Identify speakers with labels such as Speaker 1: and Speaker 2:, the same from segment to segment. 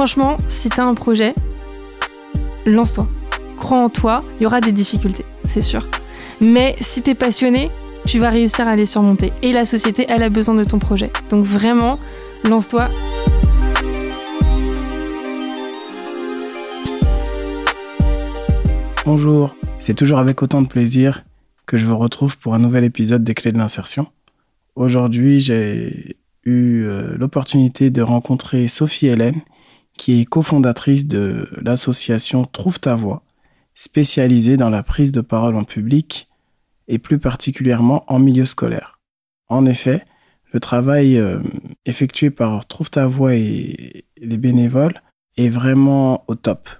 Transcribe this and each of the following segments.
Speaker 1: franchement, si tu as un projet, lance-toi. Crois en toi, il y aura des difficultés, c'est sûr. Mais si tu es passionné, tu vas réussir à les surmonter. Et la société, elle a besoin de ton projet. Donc vraiment, lance-toi.
Speaker 2: Bonjour, c'est toujours avec autant de plaisir que je vous retrouve pour un nouvel épisode des Clés de l'insertion. Aujourd'hui, j'ai eu euh, l'opportunité de rencontrer Sophie Hélène, qui est cofondatrice de l'association Trouve ta voix, spécialisée dans la prise de parole en public et plus particulièrement en milieu scolaire. En effet, le travail euh, effectué par Trouve ta voix et les bénévoles est vraiment au top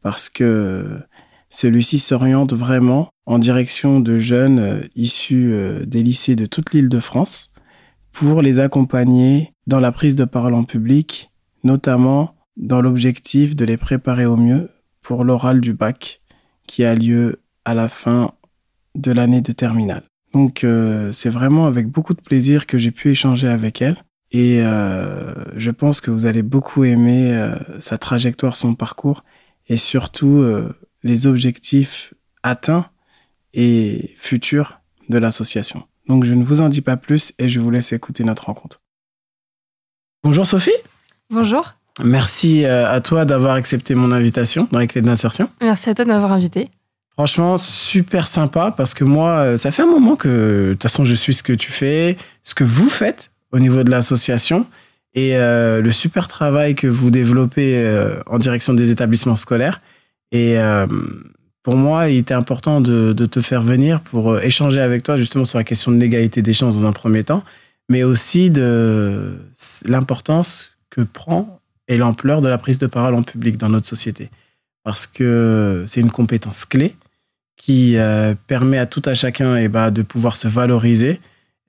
Speaker 2: parce que celui-ci s'oriente vraiment en direction de jeunes euh, issus des lycées de toute l'île de France pour les accompagner dans la prise de parole en public, notamment dans l'objectif de les préparer au mieux pour l'oral du bac qui a lieu à la fin de l'année de terminale. Donc euh, c'est vraiment avec beaucoup de plaisir que j'ai pu échanger avec elle et euh, je pense que vous allez beaucoup aimer euh, sa trajectoire, son parcours et surtout les objectifs atteints et futurs de l'association. Donc je ne vous en dis pas plus et je vous laisse écouter notre rencontre. Bonjour Sophie.
Speaker 1: Bonjour.
Speaker 2: Merci euh, à toi d'avoir accepté mon invitation dans les clés de l'insertion.
Speaker 1: Merci à toi de m'avoir invité.
Speaker 2: Franchement, super sympa parce que moi, euh, ça fait un moment que, de toute façon, je suis ce que tu fais, ce que vous faites au niveau de l'association et euh, le super travail que vous développez en direction des établissements scolaires. Et pour moi, il était important de, te faire venir pour échanger avec toi justement sur la question de l'égalité des chances dans un premier temps, mais aussi de l'importance que prend et l'ampleur de la prise de parole en public dans notre société. Parce que c'est une compétence clé qui euh, permet à tout à chacun et eh ben, de pouvoir se valoriser,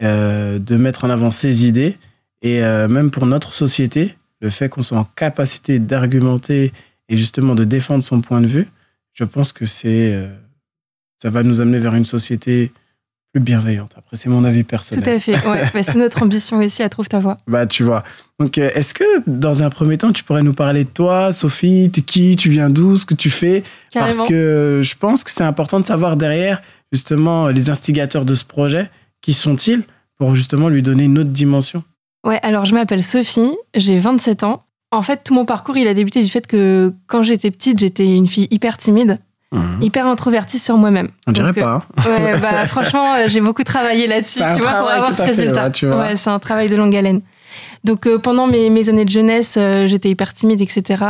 Speaker 2: euh, de mettre en avant ses idées. Et même pour notre société, le fait qu'on soit en capacité d'argumenter et justement de défendre son point de vue, je pense que euh, ça va nous amener vers une société plus bienveillante. Après, c'est mon avis personnel.
Speaker 1: Tout à fait. Ouais. c'est notre ambition aussi à Trouve ta voix.
Speaker 2: Bah, tu vois. Donc, euh, est-ce que dans un premier temps, tu pourrais nous parler de toi, Sophie? T'es qui? Tu viens d'où? Ce que tu fais? Parce que je pense que c'est important de savoir derrière, justement, les instigateurs de ce projet. Qui sont-ils? Pour justement lui donner une autre dimension.
Speaker 1: Ouais, alors je m'appelle Sophie, j'ai 27 ans. En fait, tout mon parcours, il a débuté du fait que quand j'étais petite, j'étais une fille hyper timide, mhm. hyper introvertie sur moi-même.
Speaker 2: On dirait pas.
Speaker 1: Euh, ouais, bah, franchement, euh, j'ai beaucoup travaillé là-dessus, tu vois, pour avoir ce résultat. ouais, c'est un travail de longue haleine. Donc euh, pendant mes, mes, années de jeunesse, euh, j'étais hyper timide, etc.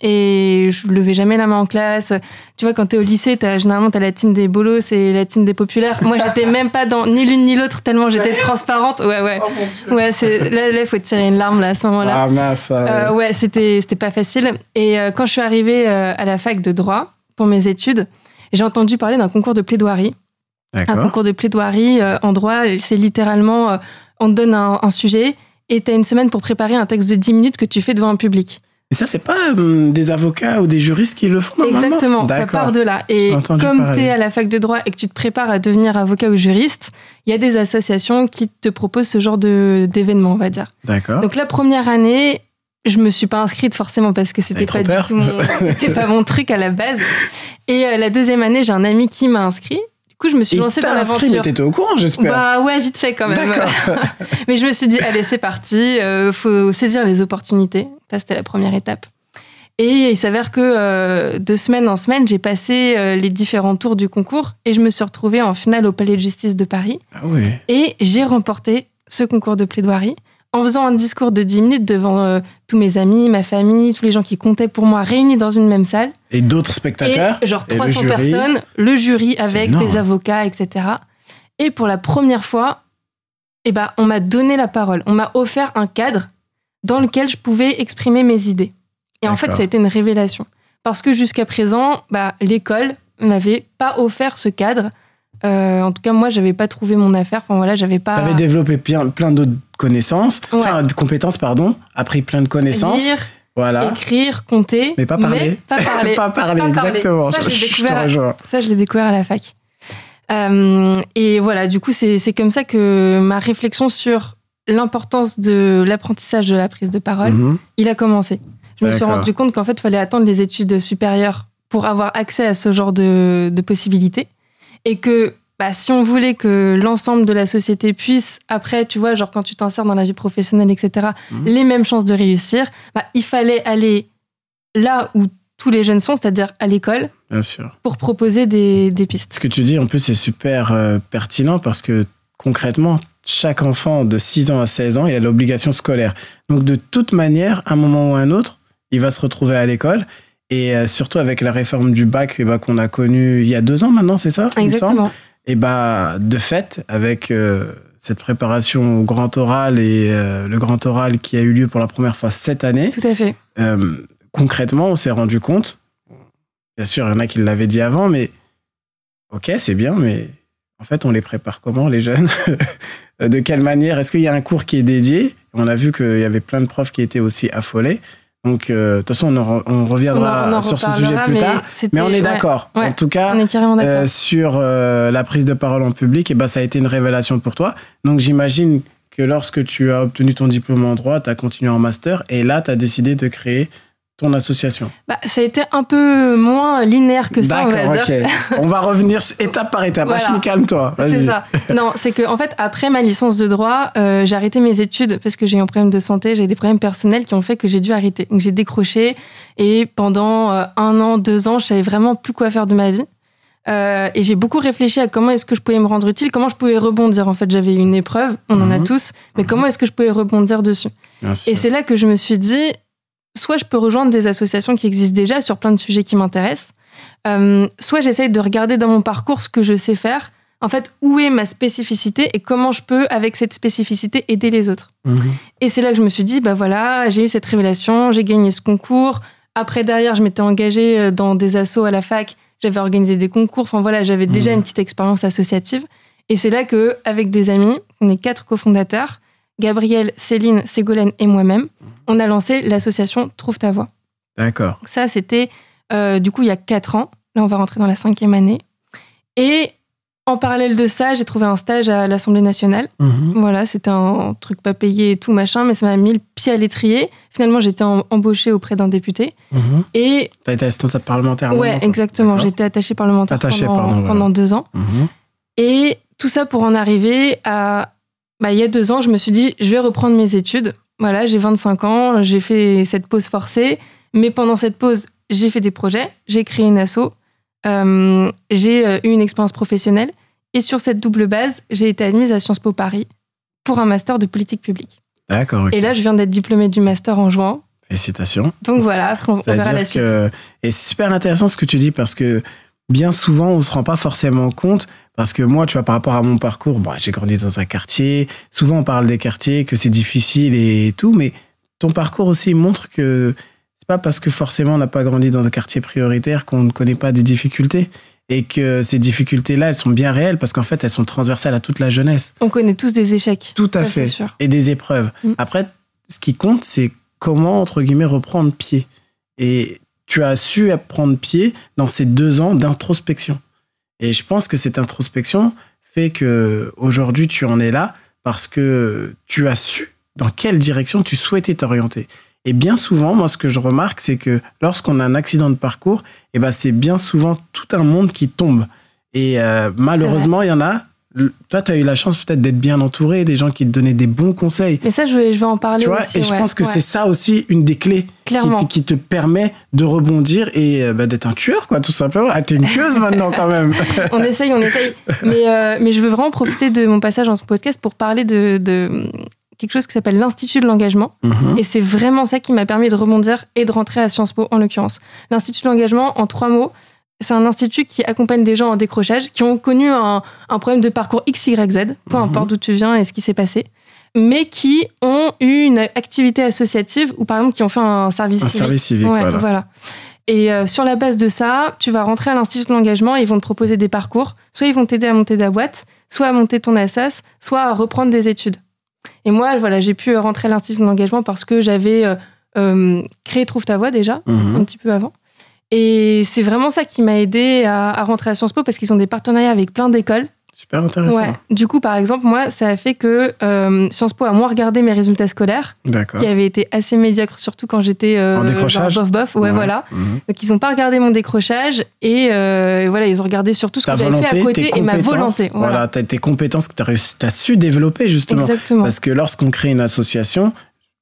Speaker 1: Et je levais jamais la main en classe. Tu vois, quand tu es au lycée, as, généralement, tu as la team des bolos et la team des populaires. Moi, j'étais même pas dans ni l'une ni l'autre, tellement j'étais transparente. Ouais, ouais. Oh, ouais, c'est, là, il faut tirer une larme là, à ce moment-là.
Speaker 2: Ah, mince,
Speaker 1: euh, ouais, c'était, c'était pas facile. Et quand je suis arrivée à la fac de droit pour mes études, j'ai entendu parler d'un concours de plaidoirie. Un concours de plaidoirie en droit, c'est littéralement, on te donne un, un sujet et tu as une semaine pour préparer un texte de 10 minutes que tu fais devant un public.
Speaker 2: Et ça, c'est pas hum, des avocats ou des juristes qui le font normalement?
Speaker 1: Exactement, ça part de là. Et comme tu es à la fac de droit et que tu te prépares à devenir avocat ou juriste, il y a des associations qui te proposent ce genre d'événement, on va dire.
Speaker 2: D'accord.
Speaker 1: Donc la première année, je me suis pas inscrite forcément parce que c'était pas du tout mon, c'était pas mon truc à la base. Et euh, la deuxième année, j'ai un ami qui m'a inscrit coup, je me suis lancée dans l'aventure.
Speaker 2: Mais t'étais au courant, j'espère.
Speaker 1: Bah ouais, vite fait quand même. mais je me suis dit, allez, c'est parti. Euh, faut saisir les opportunités. Ça, c'était la première étape. Et il s'avère que euh, de semaine en semaine, j'ai passé euh, les différents tours du concours et je me suis retrouvée en finale au Palais de Justice de Paris.
Speaker 2: Ah oui.
Speaker 1: Et j'ai remporté ce concours de plaidoirie en faisant un discours de 10 minutes devant euh, tous mes amis, ma famille, tous les gens qui comptaient pour moi réunis dans une même salle.
Speaker 2: Et d'autres spectateurs
Speaker 1: et Genre 300 personnes, le jury avec des avocats, etc. Et pour la première fois, eh ben, on m'a donné la parole. On m'a offert un cadre dans lequel je pouvais exprimer mes idées. Et en fait, ça a été une révélation. Parce que jusqu'à présent, bah, l'école m'avait pas offert ce cadre. Euh, en tout cas, moi, j'avais pas trouvé mon affaire. Enfin voilà, j'avais pas.
Speaker 2: T'avais développé plein, plein d'autres connaissances, enfin de compétences, pardon, appris plein de connaissances.
Speaker 1: Lire, voilà. écrire, compter.
Speaker 2: Mais pas parler.
Speaker 1: pas parler.
Speaker 2: pas parler, exactement.
Speaker 1: Ça, je, je, ça, je l'ai découvert à la fac. Euh, et voilà, du coup, c'est comme ça que ma réflexion sur l'importance de l'apprentissage de la prise de parole, mhm. il a commencé. Je me suis rendu compte qu'en fait, il fallait attendre les études supérieures pour avoir accès à ce genre de, de possibilités. Et que bah, si on voulait que l'ensemble de la société puisse, après, tu vois, genre quand tu t'insères dans la vie professionnelle, etc., mhm. les mêmes chances de réussir, bah, il fallait aller là où tous les jeunes sont, c'est-à-dire à, l'école,
Speaker 2: Bien sûr.
Speaker 1: pour proposer des, des, pistes.
Speaker 2: Ce que tu dis, en plus, c'est super euh, pertinent parce que concrètement, chaque enfant de 6 ans à 16 ans, il a l'obligation scolaire. Donc, de toute manière, à un moment ou à un autre, il va se retrouver à l'école. Et euh, surtout avec la réforme du bac eh ben, qu'on a connue il y a deux ans maintenant, c'est ça
Speaker 1: Exactement
Speaker 2: et bah de fait avec euh, cette préparation au grand oral et euh, le grand oral qui a eu lieu pour la première fois cette année.
Speaker 1: Tout à fait.
Speaker 2: Euh, concrètement, on s'est rendu compte. Bien sûr, il y en a qui l'avaient dit avant, mais ok, c'est bien, mais en fait, on les prépare comment les jeunes? De quelle manière? Est-ce qu'il y a un cours qui est dédié? On a vu qu'il y avait plein de profs qui étaient aussi affolés. Donc, euh, de toute façon, on, reviendra sur ce sujet plus tard. Mais on est d'accord. en tout cas, euh, sur euh, la prise de parole en public, et eh ben, ça a été une révélation pour toi. Donc, j'imagine que lorsque tu as obtenu ton diplôme en droit, tu as continué en master et là, tu as décidé de créer ton association
Speaker 1: bah, Ça a été un peu moins linéaire que ça, on va dire.
Speaker 2: on va revenir étape par étape. Voilà. calme-toi.
Speaker 1: C'est ça. Non, c'est que en fait, après ma licence de droit, euh, j'ai arrêté mes études parce que j'ai eu un problème de santé, j'ai des problèmes personnels qui ont fait que j'ai dû arrêter. Donc j'ai décroché et pendant euh, un an, deux ans, je savais vraiment plus quoi faire de ma vie. Euh, et j'ai beaucoup réfléchi à comment est-ce que je pouvais me rendre utile, comment je pouvais rebondir. En fait, j'avais une épreuve, on en a mhm. tous, mais mhm. comment est-ce que je pouvais rebondir dessus? Et c'est là que je me suis dit, soit je peux rejoindre des associations qui existent déjà sur plein de sujets qui m'intéressent, euh, soit j'essaye de regarder dans mon parcours ce que je sais faire, en fait, où est ma spécificité et comment je peux, avec cette spécificité, aider les autres. Mhm. Et c'est là que je me suis dit, bah voilà, j'ai eu cette révélation, j'ai gagné ce concours. Après, derrière, je m'étais engagée euh, dans des assos à la fac, j'avais organisé des concours, enfin voilà, j'avais déjà mhm. une petite expérience associative. Et c'est là que, avec des amis, on est quatre cofondateurs, Gabriel, Céline, Ségolène et moi-même, on a lancé l'association Trouve ta voix.
Speaker 2: D'accord.
Speaker 1: Ça, c'était euh, du coup il y a quatre ans. Là, on va rentrer dans la cinquième année. Et en parallèle de ça, j'ai trouvé un stage à l'Assemblée nationale. Mhm. Voilà, c'était un truc pas payé et tout, machin, mais ça m'a mis le pied à l'étrier. Finalement, j'étais embauchée auprès d'un député.
Speaker 2: Mhm. Et. T'as été assistante parlementaire
Speaker 1: Ouais, exactement. J'étais attachée parlementaire pendant, deux ans. Mhm. Et tout ça pour en arriver à bah, il y a deux ans, je me suis dit, je vais reprendre mes études. Voilà, j'ai 25 ans, j'ai fait cette pause forcée, mais pendant cette pause, j'ai fait des projets, j'ai créé une asso, euh, j'ai euh, eu une expérience professionnelle, et sur cette double base, j'ai été admise à Sciences Po Paris pour un master de politique publique.
Speaker 2: D'accord.
Speaker 1: Et là, je viens d'être diplômée du master en juin.
Speaker 2: Félicitations.
Speaker 1: Donc voilà, on, verra la suite.
Speaker 2: Et c'est super intéressant ce que tu dis parce que bien souvent, on se rend pas forcément compte parce que moi, tu vois, par rapport à mon parcours, bah, j'ai grandi dans un quartier. Souvent, on parle des quartiers, que c'est difficile et tout, mais ton parcours aussi montre que c'est pas parce que forcément on n'a pas grandi dans un quartier prioritaire qu'on ne connaît pas des difficultés et que ces difficultés-là, elles sont bien réelles parce qu'en fait, elles sont transversales à toute la jeunesse.
Speaker 1: On connaît tous des échecs.
Speaker 2: Tout à fait. Et des épreuves. Mm. Après, ce qui compte, c'est comment, entre guillemets, reprendre pied. Et tu as su prendre pied dans ces deux ans d'introspection. Et je pense que cette introspection fait que aujourd'hui tu en es là parce que tu as su dans quelle direction tu souhaitais t'orienter. Et bien souvent, moi, ce que je remarque, c'est que lorsqu'on a un accident de parcours, eh ben, c'est bien souvent tout un monde qui tombe. Et euh, malheureusement, il y en a toi, tu as eu la chance peut-être d'être bien entouré, des gens qui te donnaient des bons conseils.
Speaker 1: Mais ça, je vais, je vais en parler tu vois,
Speaker 2: Et je pense que c'est ça aussi une des clés qui, qui, te permet de rebondir et euh, bah, d'être un tueur, quoi, tout simplement. Ah, t'es une tueuse maintenant, quand même.
Speaker 1: on essaye, on essaye. Mais, euh, mais je veux vraiment profiter de mon passage dans ce podcast pour parler de, de quelque chose qui s'appelle l'Institut de l'engagement. Mhm. Et c'est vraiment ça qui m'a permis de rebondir et de rentrer à Sciences Po, en l'occurrence. L'Institut de l'engagement, en trois mots, c'est un institut qui accompagne des gens en décrochage, qui ont connu un, problème de parcours X, Y, Z, peu mhm. importe d'où tu viens et ce qui s'est passé, mais qui ont eu une activité associative ou par exemple qui ont fait un service
Speaker 2: un Service civique
Speaker 1: voilà. Et euh, sur la base de ça, tu vas rentrer à l'Institut de l'engagement et ils vont te proposer des parcours. Soit ils vont t'aider à monter ta boîte, soit à monter ton assas, soit à reprendre des études. Et moi, voilà, j'ai pu rentrer à l'Institut de l'engagement parce que j'avais euh, euh, créé Trouve ta voix déjà, mhm. un petit peu avant. Et c'est vraiment ça qui m'a aidé à, rentrer à Sciences Po parce qu'ils ont des partenariats avec plein d'écoles.
Speaker 2: Super intéressant. Ouais.
Speaker 1: Du coup, par exemple, moi, ça a fait que euh, Sciences Po a moins regardé mes résultats scolaires, qui avaient été assez médiocres, surtout quand j'étais
Speaker 2: euh, en décrochage.
Speaker 1: bof bof. Ouais, voilà. Mhm. Donc ils n'ont pas regardé mon décrochage et euh, voilà, ils ont regardé surtout ce que j'avais fait à côté et ma volonté.
Speaker 2: Voilà, voilà tes compétences que tu as, as, su développer justement.
Speaker 1: Exactement.
Speaker 2: Parce que lorsqu'on crée une association,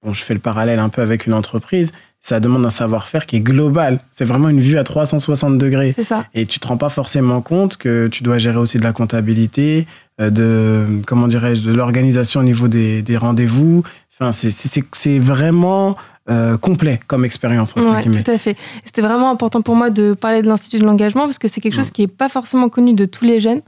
Speaker 2: bon, je fais le parallèle un peu avec une entreprise, ça demande un savoir-faire qui est global. C'est vraiment une vue à 360 degrés.
Speaker 1: C'est ça.
Speaker 2: Et tu te rends pas forcément compte que tu dois gérer aussi de la comptabilité, euh, de, comment dirais-je, de l'organisation au niveau des, des rendez-vous. Enfin, c'est vraiment euh, complet comme expérience.
Speaker 1: Oui, tout à fait. C'était vraiment important pour moi de parler de l'Institut de l'engagement parce que c'est quelque chose qui n'est pas forcément connu de tous les jeunes.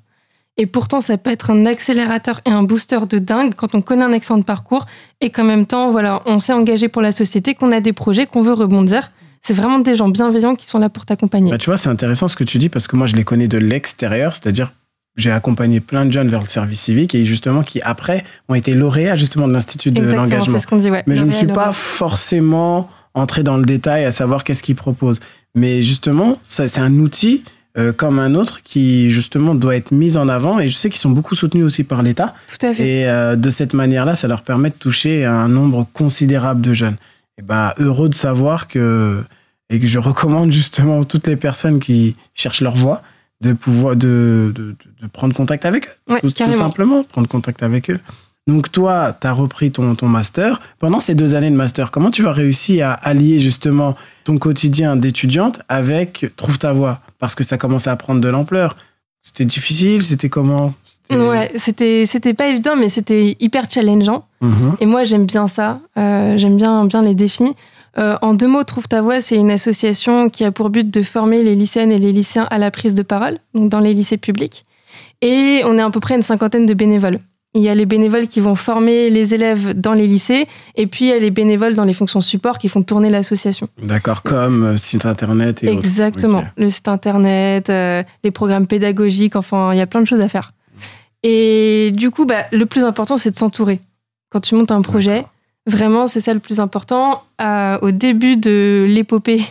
Speaker 1: Et pourtant, ça peut être un accélérateur et un booster de dingue quand on connaît un excellent de parcours et qu'en même temps, voilà, on s'est engagé pour la société, qu'on a des projets, qu'on veut rebondir. C'est vraiment des gens bienveillants qui sont là pour t'accompagner.
Speaker 2: Bah, tu vois, c'est intéressant ce que tu dis parce que moi, je les connais de l'extérieur, c'est-à-dire j'ai accompagné plein de jeunes vers le service civique et justement qui après ont été lauréats justement de l'Institut de l'engagement.
Speaker 1: C'est ce qu'on dit, ouais.
Speaker 2: Mais je ne suis pas forcément entré dans le détail à savoir qu'est-ce qu'ils proposent. Mais justement, c'est un outil euh, comme un autre qui justement doit être mis en avant et je sais qu'ils sont beaucoup soutenus aussi par l'État.
Speaker 1: Tout à fait.
Speaker 2: Et euh, de cette manière-là, ça leur permet de toucher un nombre considérable de jeunes. Et ben heureux de savoir que et que je recommande justement toutes les personnes qui cherchent leur voie de pouvoir de, de, de prendre contact avec eux. tout, tout, simplement, prendre contact avec eux. Donc toi, tu as repris ton, ton master. Pendant ces deux années de master, comment tu as réussi à allier justement ton quotidien d'étudiante avec Trouve ta voie? Parce que ça commençait à prendre de l'ampleur. C'était difficile C'était comment?
Speaker 1: Ouais, c'était c'était pas évident, mais c'était hyper challengeant. Mhm. Et moi, j'aime bien ça. Euh, j'aime bien bien les défis. Euh, en deux mots, Trouve ta voix, c'est une association qui a pour but de former les lycéennes et les lycéens à la prise de parole, donc dans les lycées publics. Et on est à peu près une cinquantaine de bénévoles. Il y a les bénévoles qui vont former les élèves dans les lycées, et puis il y a les bénévoles dans les fonctions support qui font tourner l'association.
Speaker 2: D'accord, comme euh, site internet et
Speaker 1: Exactement, le site internet, euh, les programmes pédagogiques, enfin, il y a plein de choses à faire. Et du coup, bah, le plus important, c'est de s'entourer. Quand tu montes un projet, vraiment, c'est ça le plus important. au début de l'épopée,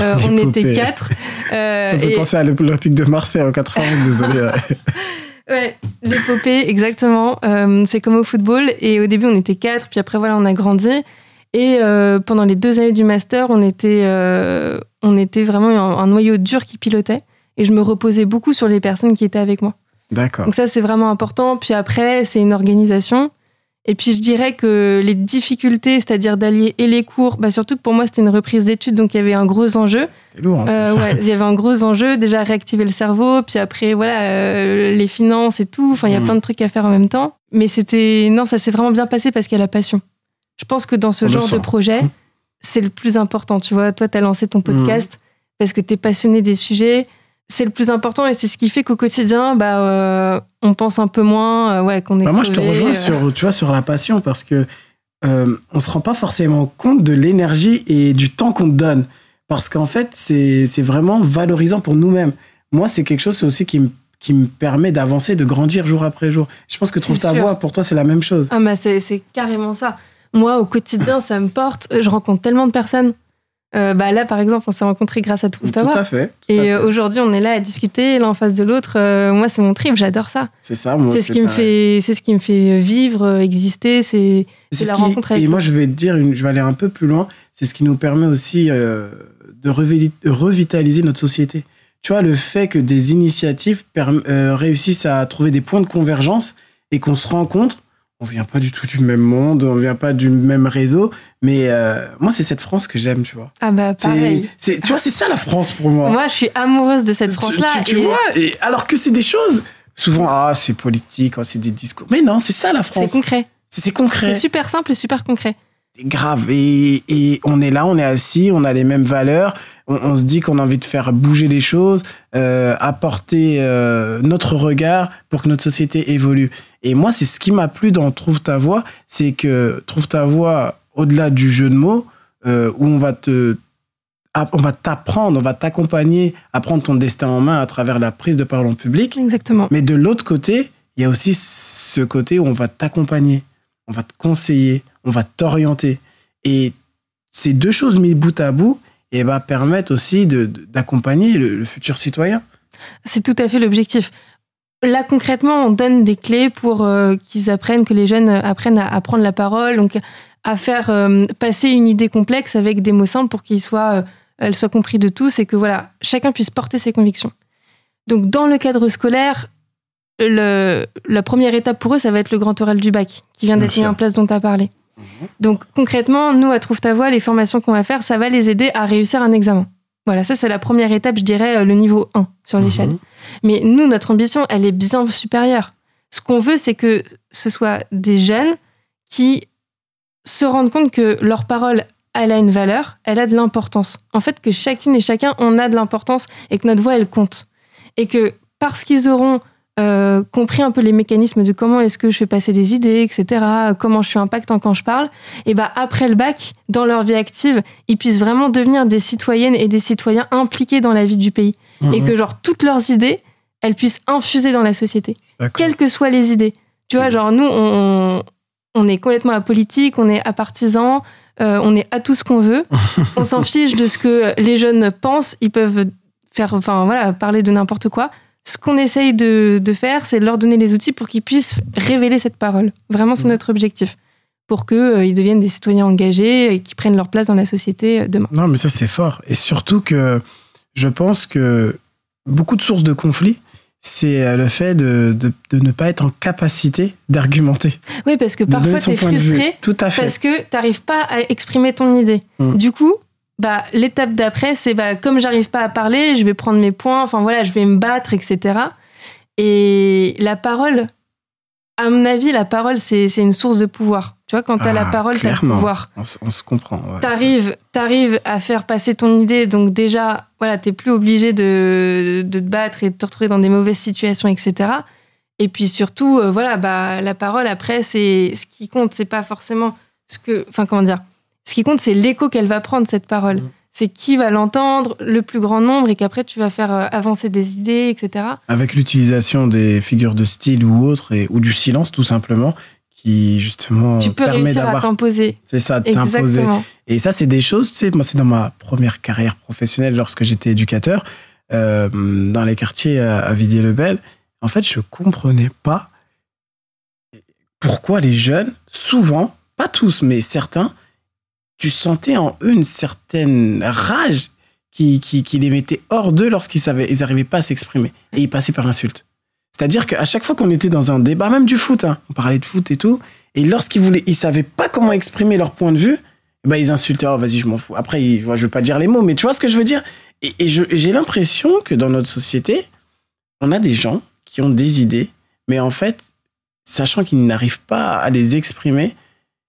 Speaker 1: euh, on était quatre.
Speaker 2: ça fait penser à l'Olympique de Marseille en 91, désolé.
Speaker 1: Ouais, l'épopée, exactement. Euh, c'est comme au football. Et au début, on était quatre, puis après, voilà, on a grandi. Et euh, pendant les deux années du master, on était, euh, on était vraiment un, noyau dur qui pilotait. Et je me reposais beaucoup sur les personnes qui étaient avec moi.
Speaker 2: D'accord.
Speaker 1: Donc ça, c'est vraiment important. Puis après, c'est une organisation. Et puis je dirais que les difficultés, c'est-à-dire d'allier et les cours, bah surtout que pour moi c'était une reprise d'études, donc il y avait un gros enjeu.
Speaker 2: Lourd. Hein.
Speaker 1: Euh, ouais, il y avait un gros enjeu, déjà réactiver le cerveau, puis après voilà euh, les finances et tout. Enfin, il y a mm. plein de trucs à faire en même temps. Mais c'était non, ça s'est vraiment bien passé parce qu'il y a la passion. Je pense que dans ce genre de projet, mm. c'est le plus important. Tu vois, toi, tu as lancé ton podcast mm. parce que tu es passionné des sujets c'est le plus important et c'est ce qui fait qu'au quotidien, bah, euh, on pense un peu moins, euh, ouais, qu'on est.
Speaker 2: Bah, moi, je te rejoins euh. sur, tu vois, sur la passion parce que on se rend pas forcément compte de l'énergie et du temps qu'on te donne parce qu'en fait, c'est vraiment valorisant pour nous-mêmes. Moi, c'est quelque chose aussi qui me qui me permet d'avancer, de grandir jour après jour. Je pense que trouve ta voix, pour toi, c'est la même chose.
Speaker 1: Ah, bah, c'est carrément ça. Moi, au quotidien, ça me porte. Je rencontre tellement de personnes euh, bah là, par exemple, on s'est rencontrés grâce à Trouve ta
Speaker 2: Tout à fait.
Speaker 1: et euh, aujourd'hui, on est là à discuter l'un en face de l'autre. Euh, moi, c'est mon trip, j'adore ça.
Speaker 2: C'est ça, moi.
Speaker 1: C'est ce qui me fait, c'est ce qui me fait vivre, exister. C'est la rencontre.
Speaker 2: Avec et moi, je vais te dire, je vais aller un peu plus loin. C'est ce qui nous permet aussi de revitaliser notre société. Tu vois, le fait que des initiatives réussissent à trouver des points de convergence et qu'on se rencontre on vient pas du tout du même monde, on vient pas du même réseau, mais euh, moi c'est cette France que j'aime, tu vois.
Speaker 1: Ah bah pareil.
Speaker 2: C'est, tu vois, c'est ça la France pour moi.
Speaker 1: Moi, je suis amoureuse de cette France-là.
Speaker 2: Tu, vois, et alors que c'est des choses souvent ah c'est politique, oh, c'est des discours, mais non, c'est ça la France.
Speaker 1: C'est concret.
Speaker 2: C'est, concret.
Speaker 1: C'est super simple et super concret.
Speaker 2: Grave et, et, on est là, on est assis, on a les mêmes valeurs, on, se dit qu'on a envie de faire bouger les choses, euh, apporter euh, notre regard pour que notre société évolue. Et moi, c'est ce qui m'a plu dans Trouve ta voix, c'est que Trouve ta voix, au-delà du jeu de mots, euh, où on va te on va t'apprendre, on va t'accompagner à prendre ton destin en main à travers la prise de parole en public.
Speaker 1: Exactement.
Speaker 2: Mais de l'autre côté, il y a aussi ce côté où on va t'accompagner, on va te conseiller, on va t'orienter. Et ces deux choses mises bout à bout et eh ben, permettent aussi d'accompagner le futur citoyen.
Speaker 1: C'est tout à fait l'objectif là concrètement, on donne des clés pour qu'ils apprennent, que les jeunes apprennent à, prendre la parole, donc à faire passer une idée complexe avec des mots simples pour qu'ils soient, elle soit compris de tous et que voilà, chacun puisse porter ses convictions. Donc dans le cadre scolaire, le, la première étape pour eux, ça va être le grand oral du bac, qui vient d'être mis en place, dont tu as parlé. Mhm. Donc concrètement, nous, à Trouve ta voix, les formations qu'on va faire, ça va les aider à réussir un examen. Voilà, ça c'est la première étape, je dirais, euh, le niveau 1 sur mhm. l'échelle. Mais nous, notre ambition, elle est bien supérieure. Ce qu'on veut, c'est que ce soit des jeunes qui se rendent compte que leur parole, elle a une valeur, elle a de l'importance. En fait, que chacune et chacun, on a de l'importance et que notre voix, elle compte. Et que parce qu'ils auront euh, compris un peu les mécanismes de comment est-ce que je fais passer des idées, etc., comment je suis impactant quand je parle, et bah après le bac, dans leur vie active, ils puissent vraiment devenir des citoyennes et des citoyens impliqués dans la vie du pays. Et mhm. que genre toutes leurs idées, elles puissent infuser dans la société, quelles que soient les idées. Tu vois, genre nous, on, on est complètement apolitique, on est apartisan, euh, on est à tout ce qu'on veut, on s'en fiche de ce que les jeunes pensent, ils peuvent faire, enfin voilà, parler de n'importe quoi ce qu'on essaye de, faire, c'est de leur donner les outils pour qu'ils puissent révéler cette parole. Vraiment, c'est mmh. notre objectif. Pour qu'ils euh, deviennent des citoyens engagés et qui prennent leur place dans la société euh, demain.
Speaker 2: Non, mais ça, c'est fort. Et surtout que je pense que beaucoup de sources de conflits, c'est euh, le fait de, ne pas être en capacité d'argumenter.
Speaker 1: Oui, parce que parfois, tu es frustré
Speaker 2: Tout à fait.
Speaker 1: parce que tu n'arrives pas à exprimer ton idée. Mmh. Du coup, bah, l'étape d'après, c'est bah, comme j'arrive pas à parler, je vais prendre mes points, enfin voilà, je vais me battre, etc. Et la parole, à mon avis, la parole, c'est une source de pouvoir. Tu vois, quand tu as la ah, parole, tu as le pouvoir.
Speaker 2: On, se comprend. Ouais,
Speaker 1: tu arrives, à faire passer ton idée, donc déjà, voilà, tu plus obligé de, de, te battre et de te retrouver dans des mauvaises situations, etc. Et puis surtout, euh, voilà, bah, la parole, après, c'est ce qui compte, c'est pas forcément ce que. Enfin, comment dire ce qui compte, c'est l'écho qu'elle va prendre, cette parole. Mm. C'est qui va l'entendre, le plus grand nombre, et qu'après, tu vas faire euh, avancer des idées, etc.
Speaker 2: Avec l'utilisation des figures de style ou autres, et, ou du silence, tout simplement, qui justement
Speaker 1: tu peux
Speaker 2: permet
Speaker 1: d'avoir. t'imposer.
Speaker 2: C'est ça, t'imposer. Et ça, c'est des choses, tu sais, moi, c'est dans ma première carrière professionnelle lorsque j'étais éducateur, euh, dans les quartiers à, à Villiers-le-Bel. En fait, je comprenais pas pourquoi les jeunes, souvent, pas tous, mais certains, tu sentais en eux une certaine rage qui, qui, les mettait hors d'eux lorsqu'ils n'arrivaient ils arrivaient pas à s'exprimer. Et ils passaient par l'insulte. C'est-à-dire qu'à chaque fois qu'on était dans un débat, même du foot, hein, on parlait de foot et tout, et lorsqu'ils voulaient, ils savaient pas comment exprimer leur point de vue, ben ils insultaient, oh vas-y, je m'en fous. Après, je je veux pas dire les mots, mais tu vois ce que je veux dire? Et, et j'ai l'impression que dans notre société, on a des gens qui ont des idées, mais en fait, sachant qu'ils n'arrivent pas à les exprimer,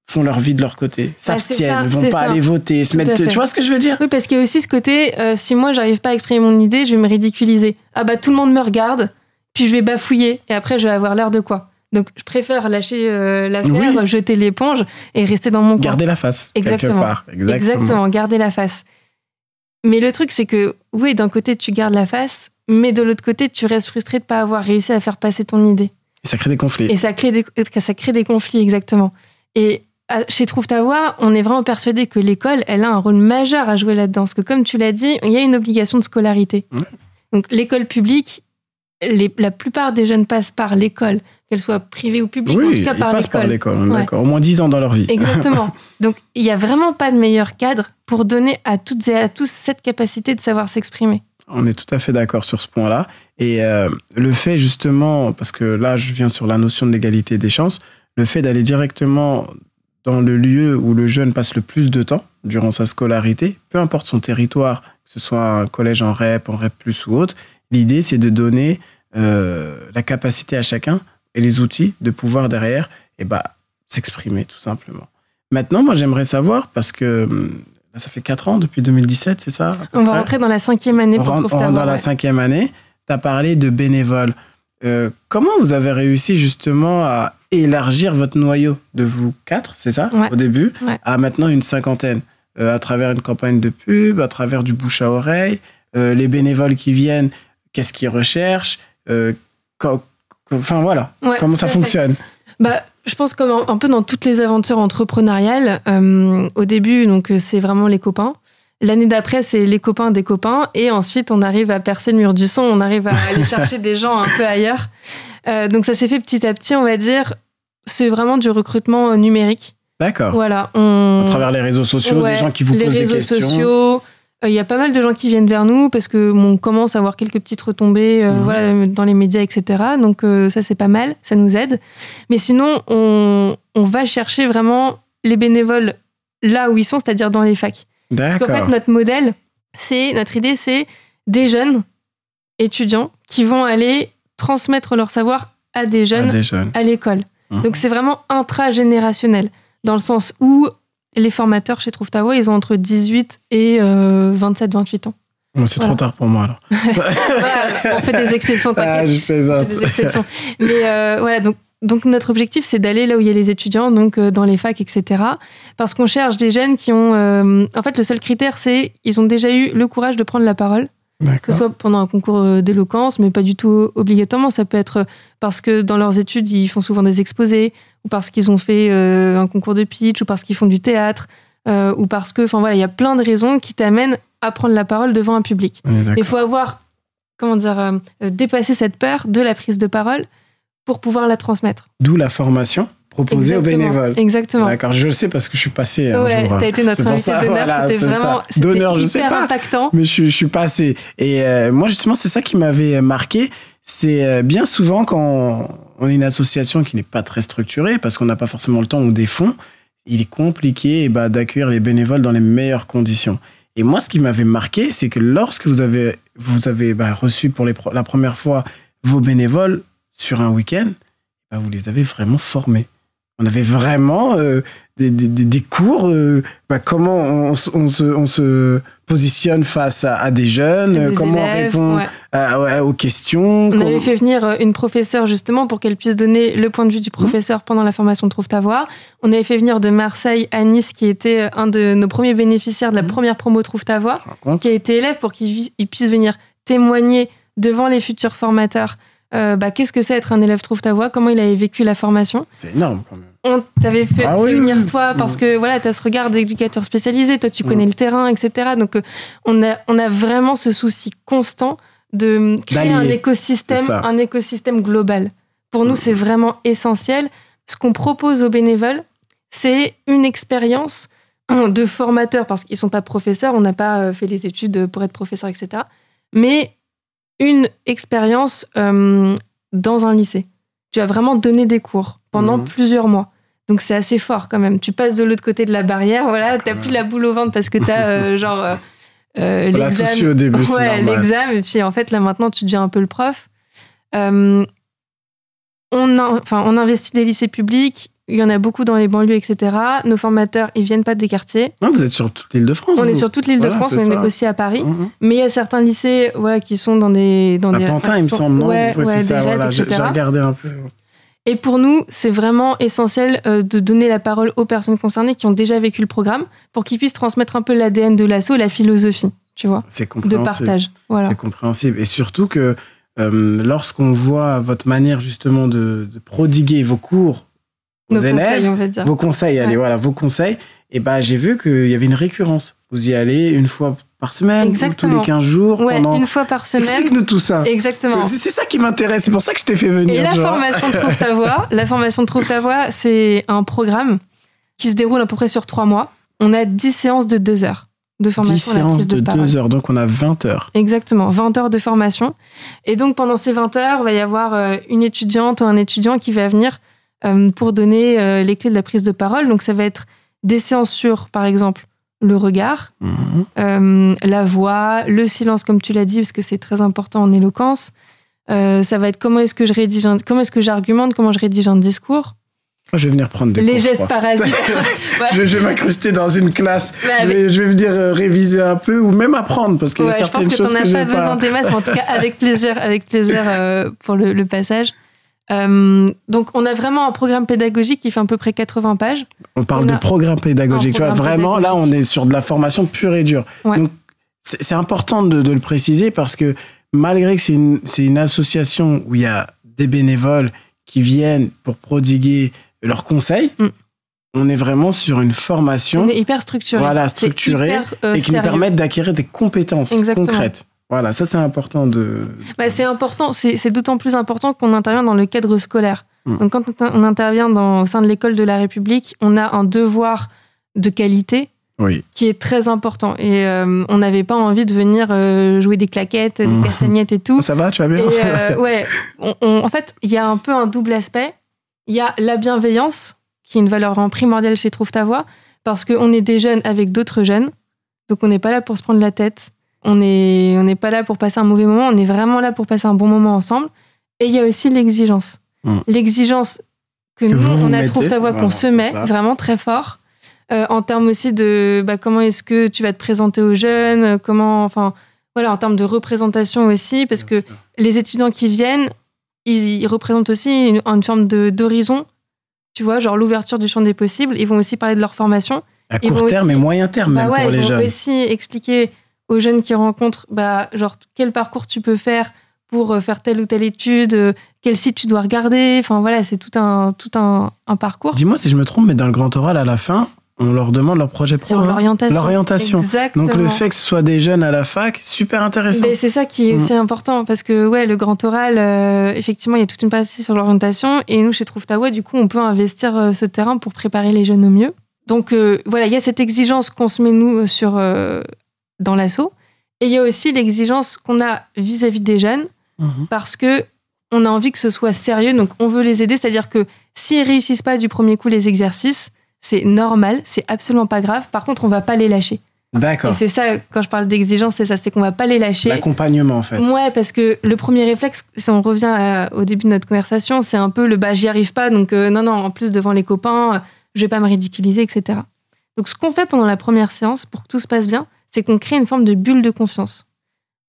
Speaker 2: font leur vie de leur côté, bah, s'abstiennent, vont pas aller voter, se mettre. Tu vois ce que je veux dire?
Speaker 1: Oui, parce qu'il y a aussi ce côté, euh, si moi j'arrive pas à exprimer mon idée, je vais me ridiculiser. Ah bah tout le monde me regarde, puis je vais bafouiller, et après je vais avoir l'air de quoi? Donc, je préfère lâcher euh, l'affaire, jeter l'éponge et rester dans mon
Speaker 2: coin. Garder la face.
Speaker 1: Exactement.
Speaker 2: Quelque part.
Speaker 1: Exactement. Exactement, garder la face. Mais le truc, c'est que, oui, d'un côté, tu gardes la face, mais de l'autre côté, tu restes frustré de pas avoir réussi à faire passer ton idée.
Speaker 2: Et ça crée des conflits.
Speaker 1: Et ça crée des, ça crée des conflits, exactement. Et chez Trouve ta voix, on est vraiment persuadé que l'école, elle a un rôle majeur à jouer là-dedans. Parce que comme tu l'as dit, il y a une obligation de scolarité. Donc l'école publique, la plupart des jeunes passent par l'école, qu'elle soit privée ou publique,
Speaker 2: en
Speaker 1: tout cas par l'école.
Speaker 2: par l'école, d'accord. Au moins 10 ans dans leur vie.
Speaker 1: Exactement. Donc il n'y a vraiment pas de meilleur cadre pour donner à toutes et à tous cette capacité de savoir s'exprimer.
Speaker 2: On est tout à fait d'accord sur ce point-là. Et euh, le fait justement, parce que là je viens sur la notion de l'égalité des chances, le fait d'aller directement dans le lieu où le jeune passe le plus de temps durant sa scolarité, peu importe son territoire, que ce soit un collège en REP, en REP plus ou autre, l'idée c'est de donner euh, la capacité à chacun et les outils de pouvoir derrière et bah, s'exprimer tout simplement. Maintenant, moi j'aimerais savoir, parce que hum, ça fait 4 ans depuis 2017, c'est ça
Speaker 1: On va rentrer dans la cinquième année pour
Speaker 2: On rentre dans la cinquième année. Tu as parlé de bénévoles. Euh, comment vous avez réussi justement à élargir votre noyau de vous quatre, c'est ça, au début, à maintenant une cinquantaine, euh, à travers une campagne de pub, à travers du bouche à oreille, euh, les bénévoles qui viennent, qu'est-ce qu'ils recherchent, enfin voilà, comment ça fonctionne?
Speaker 1: Bah, je pense comme un, peu dans toutes les aventures entrepreneuriales, au début, donc c'est vraiment les copains. L'année d'après, c'est les copains des copains. Et ensuite, on arrive à percer le mur du son, on arrive à aller chercher des gens un peu ailleurs. donc ça s'est fait petit à petit, on va dire. C'est vraiment du recrutement numérique.
Speaker 2: D'accord.
Speaker 1: Voilà.
Speaker 2: À travers les réseaux sociaux, des gens qui vous posent des questions. Les réseaux sociaux.
Speaker 1: Il y a pas mal de gens qui viennent vers nous parce que on commence à avoir quelques petites retombées mhm. voilà, dans les médias, etc. Donc ça, c'est pas mal, ça nous aide. Mais sinon, on, on va chercher vraiment les bénévoles là où ils sont, c'est-à-dire dans les facs. Parce qu'en fait, notre modèle, c'est notre idée, c'est des jeunes étudiants qui vont aller transmettre leur savoir à des jeunes à, l'école. Mhm. Donc c'est vraiment intragénérationnel, dans le sens où les formateurs chez Trouve ils ont entre 18 et 27-28 euh, ans.
Speaker 2: C'est trop tard pour moi alors.
Speaker 1: on fait des exceptions,
Speaker 2: Ah, je fais ça.
Speaker 1: Mais euh, voilà, donc donc notre objectif, c'est d'aller là où il y a les étudiants, donc euh, dans les facs, etc. Parce qu'on cherche des jeunes qui ont... Euh, en fait, le seul critère, c'est ils ont déjà eu le courage de prendre la parole. Que ce soit pendant un concours euh, d'éloquence, mais pas du tout obligatoirement. Ça peut être parce que dans leurs études, ils font souvent des exposés, ou parce qu'ils ont fait un concours de pitch, ou parce qu'ils font du théâtre, ou parce que... Enfin voilà, il y a plein de raisons qui t'amènent à prendre la parole devant un public. Il faut avoir, comment dire, dépassé cette peur de la prise de parole pour pouvoir la transmettre.
Speaker 2: D'où la formation proposée aux bénévoles.
Speaker 1: Exactement.
Speaker 2: D'accord, je le sais parce que je suis passé un
Speaker 1: ouais,
Speaker 2: jour.
Speaker 1: T'as été notre invité d'honneur, c'était vraiment d'honneur, je sais pas, impactant.
Speaker 2: Mais je, je suis passé. Et euh, moi justement, c'est ça qui m'avait marqué. C'est euh, bien souvent quand on est une association qui n'est pas très structurée parce qu'on n'a pas forcément le temps ou des fonds, il est compliqué bah, d'accueillir les bénévoles dans les meilleures conditions. Et moi, ce qui m'avait marqué, c'est que lorsque vous avez, vous avez bah, reçu pour les, la première fois vos bénévoles, sur un week-end, bah, vous les avez vraiment formés. On avait vraiment euh, des, des, des, cours, euh, bah, comment on, on, se, on, se, positionne face à, des jeunes, comment on répond aux questions.
Speaker 1: On avait fait venir euh, une professeure justement pour qu'elle puisse donner le point de vue du professeur pendant la formation Trouve ta voix. On avait fait venir de Marseille à Nice, qui était un de nos premiers bénéficiaires de la mmh. première promo Trouve ta voix, qui a été élève pour qu'il puisse venir témoigner devant les futurs formateurs euh, bah, qu'est-ce que c'est être un élève Trouve ta voix, comment il avait vécu la formation?
Speaker 2: C'est énorme quand même.
Speaker 1: On t'avait fait, ah venir toi parce que voilà, tu as ce regard d'éducateur spécialisé, toi tu mm. connais le terrain, etc. Donc euh, on, a, on a vraiment ce souci constant de créer un écosystème, un écosystème global. Pour nous, mm. c'est vraiment essentiel. Ce qu'on propose aux bénévoles, c'est une expérience de formateur parce qu'ils sont pas professeurs, on n'a pas euh, fait les études pour être professeur, etc. Mais une expérience euh, dans un lycée. Tu as vraiment donné des cours pendant mhm. plusieurs mois. Donc c'est assez fort quand même. Tu passes de l'autre côté de la barrière, voilà, t'as plus la boule au ventre parce que t'as euh, genre euh,
Speaker 2: euh l'examen. au début,
Speaker 1: ouais, l'examen. Et puis en fait là maintenant tu deviens un peu le prof. on, enfin, on investit des lycées publics. Il y en a beaucoup dans les banlieues, etc. Nos formateurs, ils viennent pas des quartiers.
Speaker 2: Non, vous êtes sur toute l'île de France.
Speaker 1: On est sur toute l'île de France, on est aussi à Paris. Mhm. Mais il y a certains lycées voilà, qui sont dans des. Dans
Speaker 2: des Pantin, il me semble, non
Speaker 1: ouais, ouais, ça, voilà,
Speaker 2: j'ai regardé un peu.
Speaker 1: Et pour nous, c'est vraiment essentiel euh, de donner la parole aux personnes concernées qui ont déjà vécu le programme pour qu'ils puissent transmettre un peu l'ADN de l'assaut, la philosophie, tu vois, de partage. Voilà.
Speaker 2: C'est compréhensible. Et surtout que euh, lorsqu'on voit votre manière justement de, de prodiguer vos cours vos élèves, vos conseils, allez, voilà, vos conseils, et ben j'ai vu qu'il y avait une récurrence. Vous y allez une fois par semaine, tous les 15 jours.
Speaker 1: Ouais, une fois par semaine.
Speaker 2: Explique-nous tout ça.
Speaker 1: Exactement.
Speaker 2: C'est ça qui m'intéresse, c'est pour ça que je t'ai fait venir.
Speaker 1: Et la formation de Trouve ta voix, la formation de Trouve ta voix, c'est un programme qui se déroule à peu près sur trois mois. On a 10 séances de 2 heures de formation
Speaker 2: 10 séances de, 2 heures, donc on a 20 heures.
Speaker 1: Exactement, 20 heures de formation. Et donc pendant ces 20 heures, il va y avoir euh, une étudiante ou un étudiant qui va venir pour donner euh, les clés de la prise de parole. Donc ça va être des séances sur, par exemple, le regard, mhm. euh, la voix, le silence, comme tu l'as dit, parce que c'est très important en éloquence. ça va être comment est-ce que je rédige, comment est-ce que j'argumente, comment je rédige un discours.
Speaker 2: Je vais venir prendre des
Speaker 1: Les
Speaker 2: cours,
Speaker 1: gestes parasites.
Speaker 2: je, vais m'incruster dans une classe. je, vais, venir réviser un peu ou même apprendre parce qu'il y a certaines choses que Je pense que as pas besoin
Speaker 1: des masses, mais en tout cas avec plaisir, avec plaisir pour le, le passage. Euh, donc, on a vraiment un programme pédagogique qui fait à peu près 80 pages.
Speaker 2: On parle de programme pédagogique. Tu vois, vraiment, là, on est sur de la formation pure et dure. Donc, c'est important de, le préciser parce que malgré que c'est une, une, association où il y a des bénévoles qui viennent pour prodiguer leurs conseils, mm. on est vraiment sur une formation.
Speaker 1: On est hyper structuré.
Speaker 2: Voilà, structurée euh, et qui nous permettent d'acquérir des compétences concrètes. Voilà, ça c'est important de.
Speaker 1: Bah, c'est important, c'est d'autant plus important qu'on intervient dans le cadre scolaire. Mm. Donc quand on intervient dans, au sein de l'école de la République, on a un devoir de qualité qui est très important. Et euh, on n'avait pas envie de venir euh, jouer des claquettes, des mm. castagnettes et tout.
Speaker 2: Ça va, tu vas bien
Speaker 1: euh, Ouais. en fait, il y a un peu un double aspect. Il y a la bienveillance, qui est une valeur vraiment primordiale chez Trouve ta voix, parce qu'on est des jeunes avec d'autres jeunes. Donc on n'est pas là pour se prendre la tête. On n'est on pas là pour passer un mauvais moment. On est vraiment là pour passer un bon moment ensemble. Et il y a aussi l'exigence. Mm. L'exigence que, nous, on a Trouve ta voix, qu'on se met vraiment très fort euh, en termes aussi de bah, comment est-ce que tu vas te présenter aux jeunes, euh, comment, enfin, voilà, en termes de représentation aussi, parce que les étudiants qui viennent, ils, représentent aussi une, forme d'horizon, tu vois, genre l'ouverture du champ des possibles. Ils vont aussi parler de leur formation.
Speaker 2: À court terme et moyen terme, même bah pour les jeunes.
Speaker 1: Ils vont aussi expliquer aux jeunes qui rencontrent, bah, genre, quel parcours tu peux faire pour euh, faire telle ou telle étude, quel site tu dois regarder. Enfin, voilà, c'est tout un, tout un, un parcours.
Speaker 2: Dis-moi si je me trompe, mais dans le grand oral, à la fin, on leur demande leur projet pro.
Speaker 1: Sur hein. l'orientation.
Speaker 2: L'orientation. Donc le fait que ce soit des jeunes à la fac, super intéressant.
Speaker 1: C'est ça qui est aussi mm. important parce que ouais, le grand oral, euh, effectivement, il y a toute une partie sur l'orientation et nous chez Trouve du coup, on peut investir euh, ce terrain pour préparer les jeunes au mieux. Donc euh, voilà, il y a cette exigence qu'on se met nous sur dans l'assaut et il y a aussi l'exigence qu'on a vis-à-vis des jeunes mm-hmm. parce que on a envie que ce soit sérieux, donc on veut les aider, c'est-à-dire que s'ils réussissent pas du premier coup les exercices, c'est normal, c'est absolument pas grave. Par contre, on va pas les lâcher.
Speaker 2: D'accord.
Speaker 1: Et c'est ça, quand je parle d'exigence, c'est ça, c'est qu'on va pas les lâcher.
Speaker 2: L'accompagnement, en fait.
Speaker 1: Ouais, parce que le premier réflexe, si on revient au début de notre conversation, c'est un peu le bah, j'y arrive pas, donc euh, non, non, en plus devant les copains, je vais pas me ridiculiser, etc. Donc, ce qu'on fait pendant la première séance, pour que tout se passe bien, c'est qu'on crée une forme de bulle de confiance.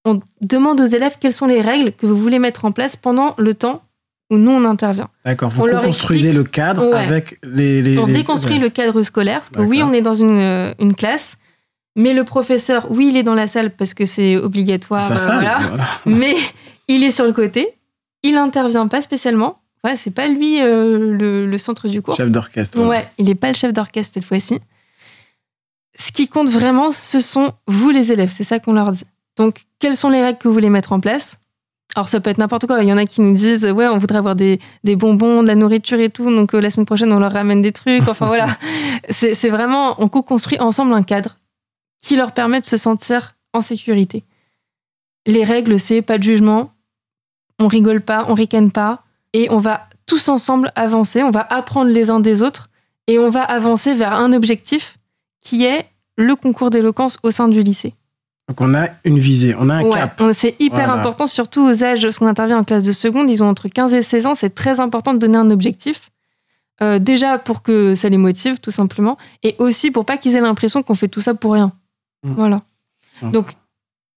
Speaker 1: On demande aux élèves quelles sont les règles que vous voulez mettre en place pendant le temps où nous on intervient.
Speaker 2: D'accord, vous construisez le cadre avec les,
Speaker 1: On déconstruit le cadre scolaire, parce que oui, on est dans une, euh, une, classe, mais le professeur, oui, il est dans la salle parce que c'est obligatoire, voilà. mais il est sur le côté, il n'intervient pas spécialement. Ouais, c'est pas lui euh, le, centre du cours.
Speaker 2: Chef d'orchestre.
Speaker 1: Ouais. il n'est pas le chef d'orchestre cette fois-ci. Ce qui compte vraiment, ce sont vous les élèves, c'est ça qu'on leur dit. Donc, quelles sont les règles que vous voulez mettre en place? Alors ça peut être n'importe quoi. Il y en a qui nous disent ouais on voudrait avoir des, bonbons, de la nourriture et tout. Donc euh, la semaine prochaine on leur ramène des trucs. Enfin voilà, c'est vraiment on co-construit ensemble un cadre qui leur permet de se sentir en sécurité. Les règles c'est pas de jugement, on rigole pas, on ricane pas et on va tous ensemble avancer. On va apprendre les uns des autres et on va avancer vers un objectif qui est le concours d'éloquence au sein du lycée.
Speaker 2: Donc on a une visée, on a un cap.
Speaker 1: C'est hyper important, surtout aux âges, parce qu'on intervient en classe de seconde, ils ont entre 15 et 16 ans, c'est très important de donner un objectif. Euh, déjà pour que ça les motive, tout simplement, et aussi pour pas qu'ils aient l'impression qu'on fait tout ça pour rien. Mmh. Voilà. Mmh. Donc,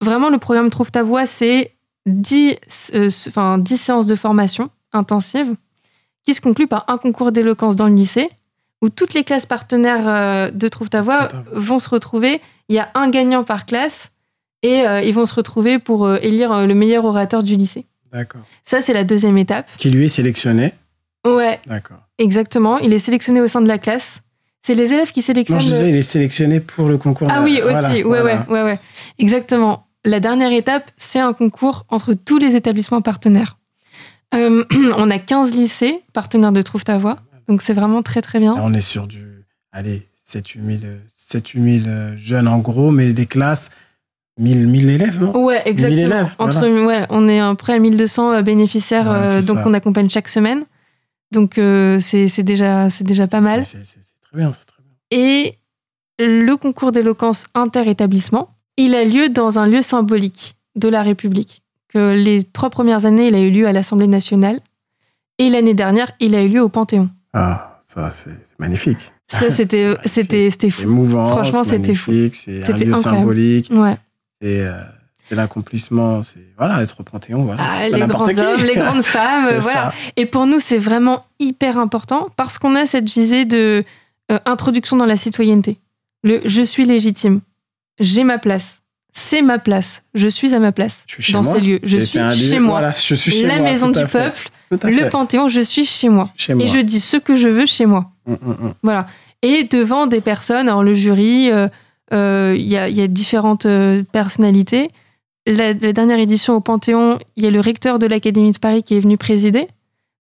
Speaker 1: vraiment, le programme Trouve ta voix, c'est 10, euh, enfin, 10 séances de formation intensive qui se concluent par un concours d'éloquence dans le lycée où toutes les classes partenaires euh, de Trouve ta voix vont se retrouver. Il y a un gagnant par classe et euh, ils vont se retrouver pour euh, élire le meilleur orateur du lycée.
Speaker 2: D'accord.
Speaker 1: Ça, c'est la deuxième étape.
Speaker 2: Qui lui est sélectionné
Speaker 1: Ouais.
Speaker 2: D'accord.
Speaker 1: Exactement. Il est sélectionné au sein de la classe. C'est les élèves qui sélectionnent.
Speaker 2: Non, je disais, il est sélectionné pour le concours.
Speaker 1: Ah oui, aussi. ouais, ouais, ouais, ouais. Exactement. La dernière étape, c'est un concours entre tous les établissements partenaires. on a 15 lycées partenaires de Trouve ta voix. Donc c'est vraiment très, très bien.
Speaker 2: on est sur du. Allez, 7-8 000, jeunes en gros, mais des classes 1000, élèves, non?
Speaker 1: Ouais, exactement. Entre, ouais, on est à près 1200 euh, bénéficiaires, euh, donc on accompagne chaque semaine. Donc euh, c'est déjà, déjà pas mal.
Speaker 2: C'est très bien, très bien.
Speaker 1: Et le concours d'éloquence inter-établissement, il a lieu dans un lieu symbolique de la République. Que les trois premières années, il a eu lieu à l'Assemblée nationale. Et l'année dernière, il a eu lieu au Panthéon.
Speaker 2: Ah, ça, c'est magnifique.
Speaker 1: Ça, c'était fou.
Speaker 2: Émouvant.
Speaker 1: Franchement, c'était fou.
Speaker 2: C'est un lieu symbolique.
Speaker 1: Ouais.
Speaker 2: Euh, c'est l'accomplissement, c'est voilà, être au Panthéon. Voilà,
Speaker 1: ah, les grands hommes, les grandes femmes, voilà. Et pour nous, c'est vraiment hyper important parce qu'on a cette visée de euh, introduction dans la citoyenneté. Le je suis légitime, j'ai ma place, c'est ma place, je suis à ma place dans ces lieux. Je suis, chez moi.
Speaker 2: je suis chez
Speaker 1: la maison du peuple, le Panthéon, je suis chez moi. Et je dis ce que je veux chez moi. Hum, hum, hum. Voilà. Et devant des personnes, alors le jury. Euh, il euh, y, a, différentes euh, personnalités. la, dernière édition au Panthéon, il y a le recteur de l'Académie de Paris qui est venu présider.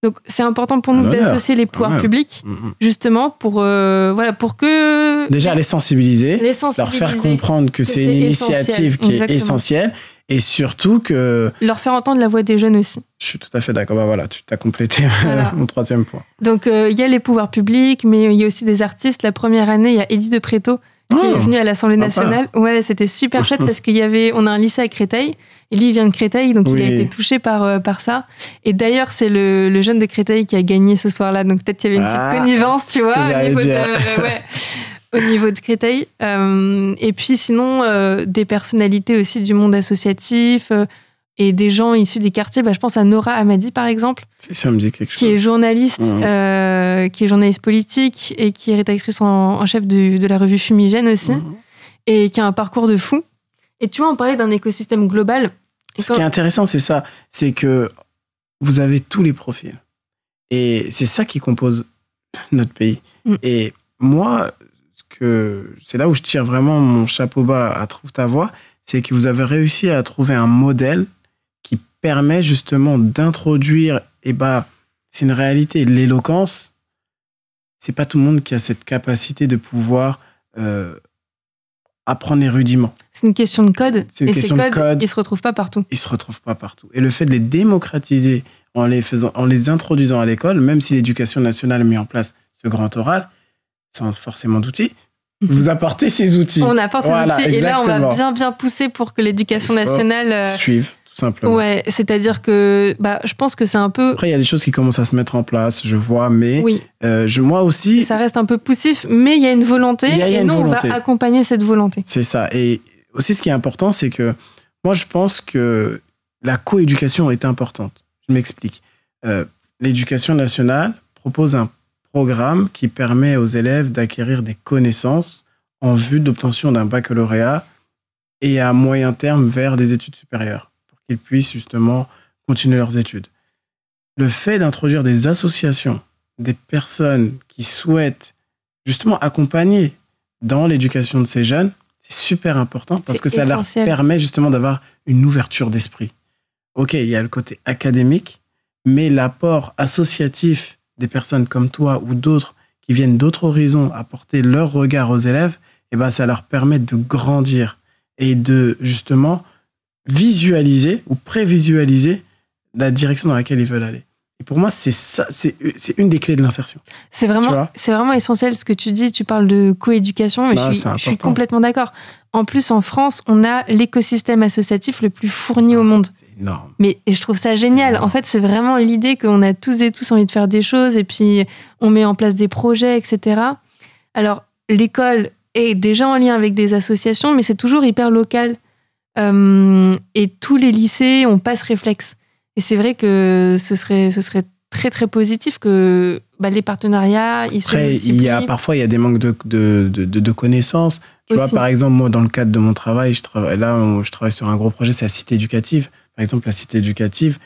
Speaker 1: Donc c'est important pour nous d'associer les pouvoirs publics, mm, mm. justement pour euh, voilà pour que
Speaker 2: déjà les sensibiliser, les leur faire comprendre que, c'est une initiative qui est essentielle et surtout que
Speaker 1: leur faire entendre la voix des jeunes aussi.
Speaker 2: Je suis tout à fait d'accord. Bah voilà, tu t'as complété mon troisième point.
Speaker 1: Donc euh, il y a les pouvoirs publics, mais il y a aussi des artistes. La première année, il y a Eddie de Préto qui est oh, venu à l'Assemblée nationale. Ouais, c'était super chouette parce qu'il y avait, on a un lycée à Créteil et lui, il vient de Créteil, donc il a été touché par, euh, par ça. Et d'ailleurs, c'est le, le, jeune de Créteil qui a gagné ce soir-là. Donc peut-être qu'il y avait une petite ah, connivence, tu vois, au niveau, de, euh, ouais, au niveau de Créteil. Euh, et puis sinon, des personnalités aussi du monde associatif et des gens issus des quartiers. Bah, je pense à Nora Amadi, par exemple.
Speaker 2: Ça me dit quelque
Speaker 1: chose. Qui est journaliste, qui est journaliste politique et qui est rédactrice en, chef de, de, la revue Fumigène aussi. Et qui a un parcours de fou. Et tu vois, on parlait d'un écosystème global.
Speaker 2: Ce qui est intéressant, c'est ça. C'est que vous avez tous les profils. Et c'est ça qui compose notre pays. Mm. Et moi, que c'est là où je tire vraiment mon chapeau bas à Trouve ta voix, c'est que vous avez réussi à trouver un modèle qui permet justement d'introduire, et eh bah, c'est une réalité, l'éloquence, c'est pas tout le monde qui a cette capacité de pouvoir euh, apprendre les rudiments.
Speaker 1: C'est une question de code. C'est une et question ces codes, Ils se retrouvent pas partout.
Speaker 2: Ils se retrouvent pas partout. Et le fait de les démocratiser en les faisant, en les introduisant à l'école, même si l'éducation nationale a mis en place ce grand oral, sans forcément d'outils, mhm. vous apportez ces outils.
Speaker 1: On apporte ces outils. Et là, on va bien, bien pousser pour que l'éducation nationale
Speaker 2: euh, suive simplement.
Speaker 1: Ouais, c'est-à-dire que bah, je pense que c'est un peu.
Speaker 2: Après, il y a des choses qui commencent à se mettre en place, je vois, mais oui. Euh, je, moi aussi.
Speaker 1: Ça reste un peu poussif, mais il y a une volonté et nous, on va accompagner cette volonté.
Speaker 2: C'est ça. Et aussi, ce qui est important, c'est que moi, je pense que la coéducation est importante. Je m'explique. Euh, l'éducation nationale propose un programme qui permet aux élèves d'acquérir des connaissances en vue d'obtention d'un baccalauréat et à moyen terme vers des études supérieures qu'ils puissent justement continuer leurs études. Le fait d'introduire des associations, des personnes qui souhaitent justement accompagner dans l'éducation de ces jeunes, c'est super important parce que ça leur permet justement d'avoir une ouverture d'esprit. Ok, il y a le côté académique, mais l'apport associatif des personnes comme toi ou d'autres qui viennent d'autres horizons apporter leur regard aux élèves, et eh ben ça leur permet de grandir et de justement visualiser ou prévisualiser la direction dans laquelle ils veulent aller. Et pour moi, c'est ça, c'est une des clés de l'insertion.
Speaker 1: C'est vraiment, c'est vraiment essentiel ce que tu dis. Tu parles de coéducation, mais je, suis, je, suis, complètement d'accord. En plus, en France, on a l'écosystème associatif le plus fourni au monde.
Speaker 2: C'est énorme.
Speaker 1: Mais je trouve ça génial. En fait, c'est vraiment l'idée qu'on a tous et tous envie de faire des choses et puis on met en place des projets, etc. Alors, l'école est déjà en lien avec des associations, mais c'est toujours hyper local. Euh, et tous les lycées ont pas ce réflexe. Et c'est vrai que ce serait, ce serait très très positif que bah, les partenariats ils
Speaker 2: Après, il y a parfois il y a des manques de, de, de, connaissances. Tu vois, par exemple, moi, dans le cadre de mon travail, je travaille, là, je travaille sur un gros projet, c'est la cité éducative. Par exemple, la cité éducative,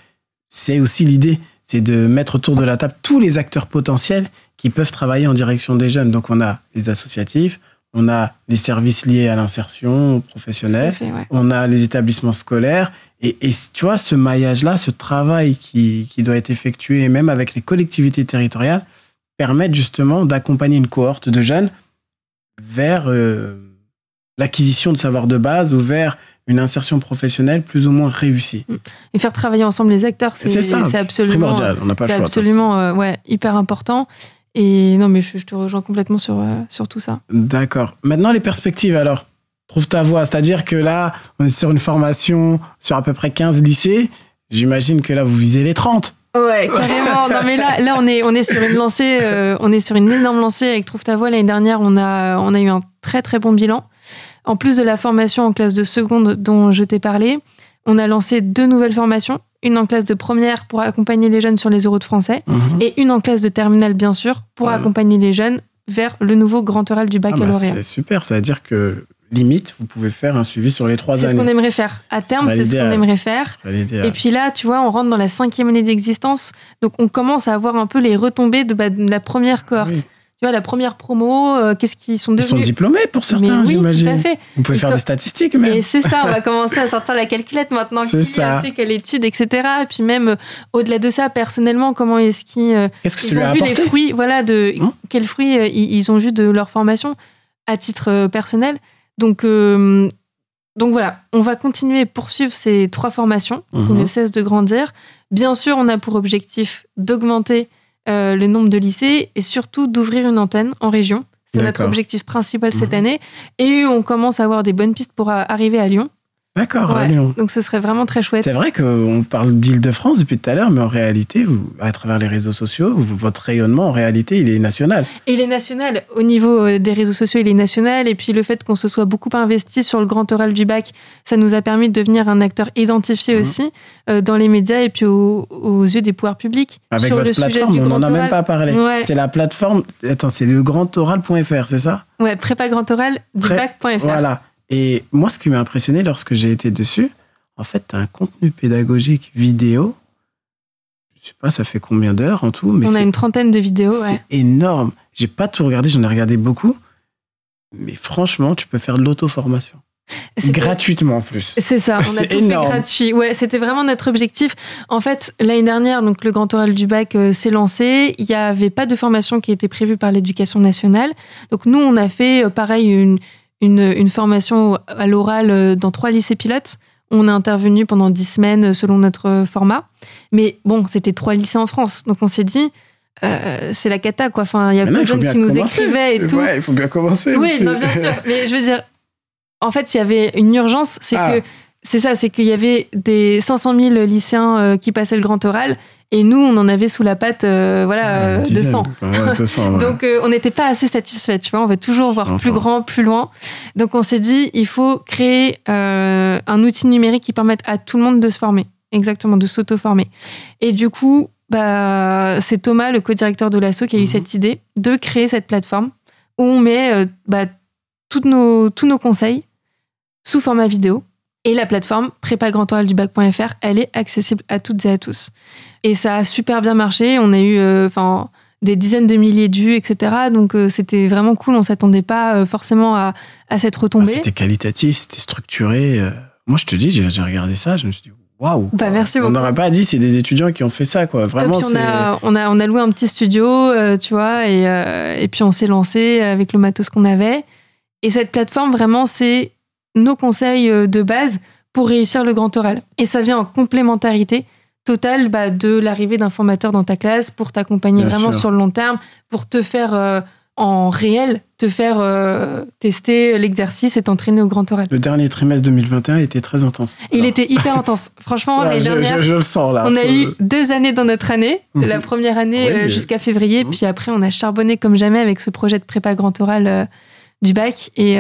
Speaker 2: c'est aussi l'idée, c'est de mettre autour de la table tous les acteurs potentiels qui peuvent travailler en direction des jeunes. Donc, on a les associatifs, on a les services liés à l'insertion professionnelle, on a les établissements scolaires. Et, tu vois, ce maillage-là, ce travail qui, doit être effectué, même avec les collectivités territoriales, permettent justement d'accompagner une cohorte de jeunes vers euh, l'acquisition de savoir de base ou vers une insertion professionnelle plus ou moins réussie.
Speaker 1: Et faire travailler ensemble les acteurs, c'est absolument,
Speaker 2: primordial. On n'a pas le choix.
Speaker 1: absolument euh, ouais, hyper important. Et non, mais je, te rejoins complètement sur, euh, sur tout ça.
Speaker 2: D'accord. Maintenant, les perspectives alors Trouve ta voie. C'est-à-dire que là, on est sur une formation sur à peu près 15 lycées. J'imagine que là, vous visez les 30.
Speaker 1: Ouais, carrément. non, mais là, là on, est, on est sur une lancée, euh, on est sur une énorme lancée avec Trouve ta voie. L'année dernière, on a, on a eu un très, très bon bilan. En plus de la formation en classe de seconde dont je t'ai parlé, on a lancé deux nouvelles formations une en classe de première pour accompagner les jeunes sur les euros de français, mhm. et une en classe de terminale, bien sûr, pour accompagner les jeunes vers le nouveau grand oral du ah bah, baccalauréat.
Speaker 2: c'est super, ça veut dire que limite, vous pouvez faire un suivi sur les trois années.
Speaker 1: C'est ce qu'on aimerait faire. À terme, c'est ce qu'on aimerait faire. Et puis là, tu vois, on rentre dans la cinquième année d'existence, donc on commence à avoir un peu les retombées de, bah, la première cohorte. Vois, la première promo, euh, qu'est-ce qu'ils sont devenus
Speaker 2: Ils sont diplômés pour certains, j'imagine. Tout à fait. Vous pouvez faire des statistiques même.
Speaker 1: Et c'est ça, on va commencer à sortir la calculette maintenant. Qui ça. a fait quelle étude, etc. Et puis même euh, au-delà de ça, personnellement, comment est-ce qu'ils euh,
Speaker 2: ils
Speaker 1: ont vu les fruits, voilà, de hum quels fruits ils, ont vu de leur formation à titre personnel. Donc donc voilà, on va continuer et poursuivre ces trois formations qui mhm. ne cessent de grandir. Bien sûr, on a pour objectif d'augmenter euh, le nombre de lycées et surtout d'ouvrir une antenne en région. C'est notre objectif principal cette mhm. année. Et on commence à avoir des bonnes pistes pour arriver à Lyon.
Speaker 2: D'accord, à Lyon.
Speaker 1: Donc ce serait vraiment très chouette.
Speaker 2: C'est vrai qu'on parle d'Île-de-France depuis tout à l'heure, mais en réalité, vous, à travers les réseaux sociaux, votre rayonnement, en réalité, il est national.
Speaker 1: il est national. Au niveau euh, des réseaux sociaux, il est national. Et puis le fait qu'on se soit beaucoup investi sur le grand oral du bac, ça nous a permis de devenir un acteur identifié mhm. aussi euh, dans les médias et puis aux, yeux des pouvoirs publics.
Speaker 2: Avec
Speaker 1: sur
Speaker 2: votre
Speaker 1: le
Speaker 2: plateforme, on n'en a même pas parlé. C'est la plateforme, attends, c'est le grandoral.fr, c'est ça?
Speaker 1: Ouais, prépa grand oral du bac.fr.
Speaker 2: Voilà. Et moi, ce qui m'a impressionné lorsque j'ai été dessus, en fait, tu as un contenu pédagogique vidéo. Je sais pas, ça fait combien d'heures en tout mais
Speaker 1: On a une trentaine de vidéos.
Speaker 2: C'est énorme. J'ai pas tout regardé, j'en ai regardé beaucoup. Mais franchement, tu peux faire de l'auto-formation. Gratuitement en plus.
Speaker 1: C'est ça, on a tout fait gratuit. Ouais, c'était vraiment notre objectif. En fait, l'année dernière, donc le Grand Oral du Bac euh, s'est lancé. Il n'y avait pas de formation qui était prévue par l'éducation nationale. Donc nous, on a fait euh, pareil une, une, une formation à l'oral euh, dans trois lycées pilotes on est intervenu pendant dix semaines selon notre format. Mais bon, c'était trois lycées en France. Donc on s'est dit, euh, c'est la cata, quoi. Enfin, il y a plein de jeunes qui nous écrivaient et tout.
Speaker 2: Ouais, il faut bien commencer.
Speaker 1: Oui, bien sûr. Mais je veux dire, en fait, il y avait une urgence, c'est ah. que c'est ça, c'est qu'il y avait des 500 000 lycéens euh, qui passaient le grand oral et nous, on en avait sous la patte, euh, voilà, 200. Donc, on n'était pas assez satisfait, tu vois. On veut toujours voir plus grand, plus loin. Donc, on s'est dit, il faut créer euh, un outil numérique qui permette à tout le monde de se former. Exactement, de s'auto-former. Et du coup, bah, c'est Thomas, le co-directeur de l'ASSO, qui a eu mhm. cette idée de créer cette plateforme où on met euh, bah, toutes nos, tous nos conseils sous format vidéo. Et la plateforme prépagrandoraldubac.fr, elle est accessible à toutes et à tous. Et ça a super bien marché. On a eu euh, enfin des dizaines de milliers de vues, etc. Donc euh, c'était vraiment cool. On s'attendait pas euh, forcément à, à cette retombée. Ah,
Speaker 2: c'était qualitatif, c'était structuré. Moi, je te dis, j'ai regardé ça, je me suis dit, waouh.
Speaker 1: Bah, merci
Speaker 2: beaucoup. On n'aurait pas dit, c'est des étudiants qui ont fait ça, quoi. Vraiment.
Speaker 1: on, a, on, a, on a loué un petit studio, tu vois, et, et puis on s'est lancé avec le matos qu'on avait. Et cette plateforme, vraiment, c'est nos conseils de base pour réussir le grand oral. Et ça vient en complémentarité total bah, de l'arrivée d'un formateur dans ta classe pour t'accompagner vraiment sur le long terme, pour te faire euh, en réel, te faire euh, tester l'exercice et t'entraîner au grand oral.
Speaker 2: Le dernier trimestre 2021 était très intense.
Speaker 1: Il était hyper intense. Franchement,
Speaker 2: je, le sens là.
Speaker 1: On a eu deux années dans notre année. Mhm. La première année euh, jusqu'à février, mhm. puis après on a charbonné comme jamais avec ce projet de prépa grand oral du bac et,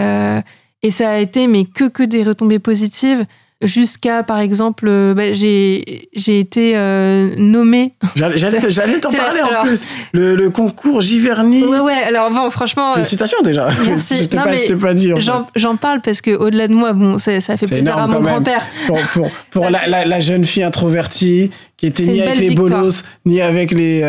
Speaker 1: et ça a été mais que que des retombées positives jusqu'à, par exemple, euh, bah, j'ai été euh, nommée.
Speaker 2: J'allais t'en parler en plus. Le, le, concours Giverny.
Speaker 1: Ouais, ouais, alors bon, franchement.
Speaker 2: Euh, Félicitations déjà.
Speaker 1: Merci.
Speaker 2: je t'ai pas, dit.
Speaker 1: J'en parle parce qu'au-delà de moi, bon, ça, fait plaisir à mon grand-père.
Speaker 2: Pour, pour, pour la, la, la, jeune fille introvertie qui était ni avec les bolos, ni avec les,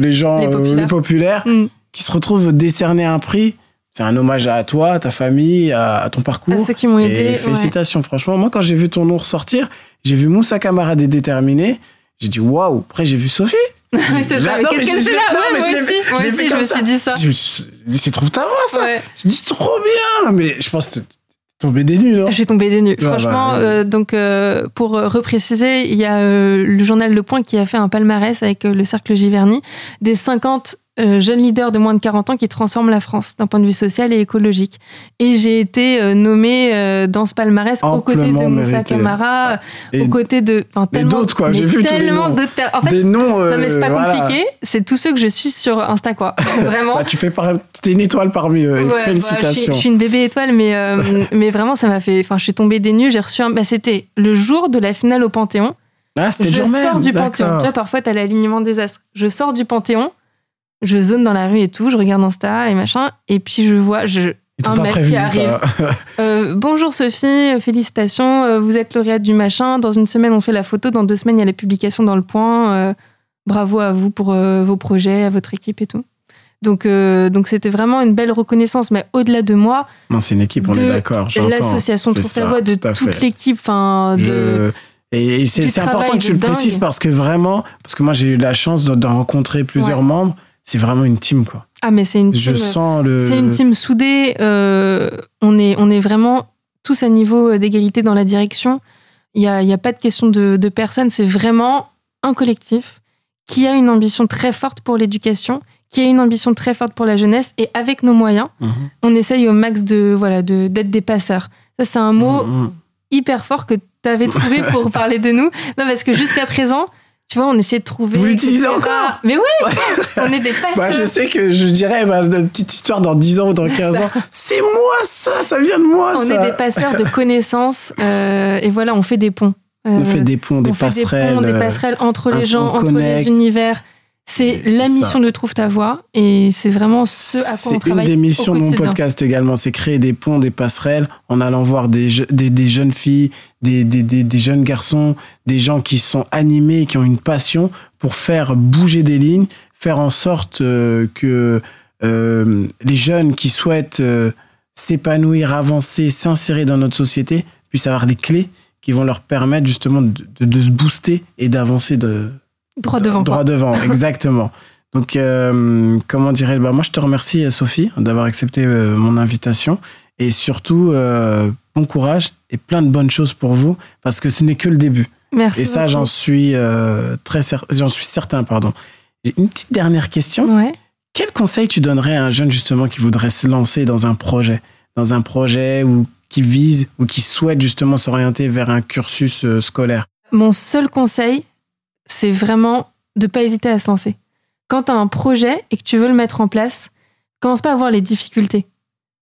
Speaker 2: les gens les populaires, mm. qui se retrouve décerner un prix c'est un hommage à toi, à ta famille, à, ton parcours. À
Speaker 1: ceux qui m'ont aidé.
Speaker 2: Félicitations, franchement. Moi, quand j'ai vu ton nom ressortir, j'ai vu Moussa camarade déterminé. J'ai dit waouh. Après, j'ai vu Sophie.
Speaker 1: c'est ça. Qu'est-ce qu'elle fait là? Moi aussi, moi aussi je me suis dit ça. Je me suis
Speaker 2: dit, c'est trop ça. Je dis trop bien. Mais je pense que tombé des nues, non?
Speaker 1: Je suis tombée des nues. Ah, Franchement, bah, euh, donc euh, pour repréciser, il y a euh, le journal Le Point qui a fait un palmarès avec le cercle Giverny des 50 euh, jeune leader de moins de 40 ans qui transforme la France d'un point de vue social et écologique. Et j'ai été euh, nommée euh, dans ce palmarès aux côtés de Moussa Camara, aux côtés de
Speaker 2: enfin, tellement d'autres quoi. J'ai vu
Speaker 1: tellement. En fait, des noms. non mais c'est pas compliqué. C'est tous ceux que je suis sur Insta quoi. Vraiment.
Speaker 2: bah, tu fais par... es une étoile parmi eux. Félicitations.
Speaker 1: je, suis, une bébé étoile, mais mais vraiment ça m'a fait. Enfin, je suis tombée des nues. J'ai reçu. Un... Bah, c'était le jour de la finale au Panthéon.
Speaker 2: Ah, c'était Je
Speaker 1: sors du Panthéon. Tu vois, parfois, t'as l'alignement des astres. Je sors du Panthéon je zone dans la rue et tout, je regarde Insta et machin, et puis je vois je, un mec qui arrive. Euh, bonjour Sophie, félicitations, euh, vous êtes lauréate du machin. Dans une semaine, on fait la photo. Dans deux semaines, il y a la publication dans le point. Euh, bravo à vous pour vos projets, à votre équipe et tout. Donc, euh, donc c'était vraiment une belle reconnaissance. Mais au-delà de moi,
Speaker 2: non, c'est une équipe, on est d'accord.
Speaker 1: L'association Trouve ta voix de toute l'équipe, enfin de.
Speaker 2: Et c'est important que tu le précises parce que vraiment, parce que moi j'ai eu la chance de, rencontrer plusieurs membres, c'est vraiment une team quoi.
Speaker 1: Ah mais c'est une team.
Speaker 2: Je sens le.
Speaker 1: C'est une team soudée. Euh, on est on est vraiment tous à niveau d'égalité dans la direction. Il y a, y a pas de question de, de personne. C'est vraiment un collectif qui a une ambition très forte pour l'éducation, qui a une ambition très forte pour la jeunesse et avec nos moyens, mhm. on essaye au max de voilà de d'être des passeurs. Ça c'est un mot mhm. hyper fort que t'avais trouvé pour parler de nous. Non, parce que jusqu'à présent, tu vois, on essaie de trouver.
Speaker 2: Vous l'utilisez encore
Speaker 1: Mais oui On est des passeurs.
Speaker 2: Bah, je sais que je dirais bah, une petite histoire dans 10 ans ou dans 15 ans. C'est moi ça, ça vient de moi
Speaker 1: on
Speaker 2: ça.
Speaker 1: On est des passeurs de connaissances euh, et voilà, on fait des ponts.
Speaker 2: on fait des ponts, des passerelles.
Speaker 1: Fait des, ponts, des passerelles entre les gens, entre les univers. C'est la mission de Trouve ta voix et c'est vraiment ce à quoi on travaille.
Speaker 2: C'est une
Speaker 1: des
Speaker 2: missions de mon podcast également, c'est créer des ponts, des passerelles en allant voir des, des, jeunes filles, des, des, jeunes garçons, des gens qui sont animés, qui ont une passion pour faire bouger des lignes, faire en sorte euh, que euh, les jeunes qui souhaitent euh, s'épanouir, avancer, s'insérer dans notre société puissent avoir les clés qui vont leur permettre justement de, de se booster et d'avancer de
Speaker 1: Droit devant.
Speaker 2: Droit devant, exactement. Donc, euh, comment dirais bah, Moi, je te remercie, Sophie, d'avoir accepté euh, mon invitation. Et surtout, euh, bon courage et plein de bonnes choses pour vous, parce que ce n'est que le début.
Speaker 1: Merci.
Speaker 2: Et ça, j'en suis très suis certain, pardon. J'ai une petite dernière question.
Speaker 1: Ouais.
Speaker 2: Quel conseil tu donnerais à un jeune justement qui voudrait se lancer dans un projet, dans un projet ou qui vise ou qui souhaite justement s'orienter vers un cursus scolaire?
Speaker 1: Mon seul conseil, c'est vraiment de pas hésiter à se lancer. Quand tu as un projet et que tu veux le mettre en place, commence pas à voir les difficultés.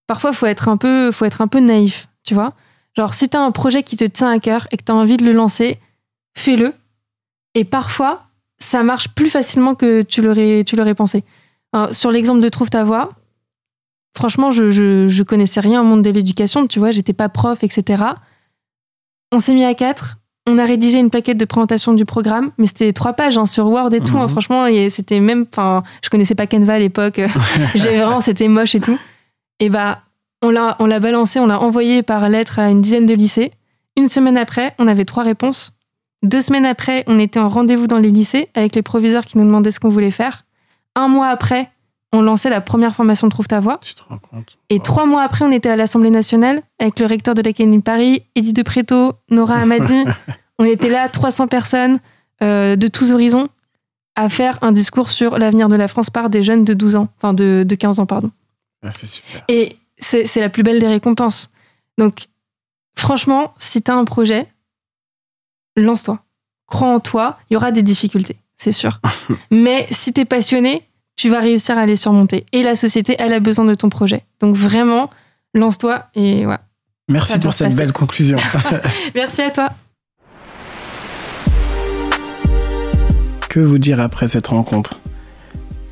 Speaker 1: Parfois, faut être un peu, faut être un peu naïf, tu vois. Genre, si tu as un projet qui te tient à cœur et que tu as envie de le lancer, fais-le. Et parfois, ça marche plus facilement que tu l'aurais, tu l'aurais pensé. sur l'exemple de Trouve ta voix, franchement, je, je, connaissais rien au monde de l'éducation, tu vois, j'étais pas prof, etc. On s'est mis à quatre, on a rédigé une plaquette de présentation du programme, mais c'était trois pages hein, sur Word et tout. Hein, mhm. franchement, c'était même, enfin, je connaissais pas Canva à l'époque. J'ai vraiment, c'était moche et tout. Et bah, on l'a, on l'a balancé, on l'a envoyé par lettre à une dizaine de lycées. Une semaine après, on avait trois réponses. Deux semaines après, on était en rendez-vous dans les lycées avec les proviseurs qui nous demandaient ce qu'on voulait faire. Un mois après, on lançait la première formation de Trouve ta voix.
Speaker 2: Tu te rends compte?
Speaker 1: Et trois mois après, on était à l'Assemblée nationale avec le recteur de l'Académie de Paris, Edith de Préto, Nora Hamadi. on était là, 300 personnes euh, de tous horizons, à faire un discours sur l'avenir de la France par des jeunes de 12 ans, enfin de, 15 ans, pardon.
Speaker 2: Ah, c'est super.
Speaker 1: Et c'est la plus belle des récompenses. Donc, franchement, si tu as un projet, lance-toi. Crois en toi, il y aura des difficultés, c'est sûr. Mais si tu es passionné, tu vas réussir à les surmonter. Et la société, elle a besoin de ton projet. Donc vraiment, lance-toi et voilà.
Speaker 2: Merci pour cette belle conclusion.
Speaker 1: Merci à toi.
Speaker 2: Que vous dire après cette rencontre?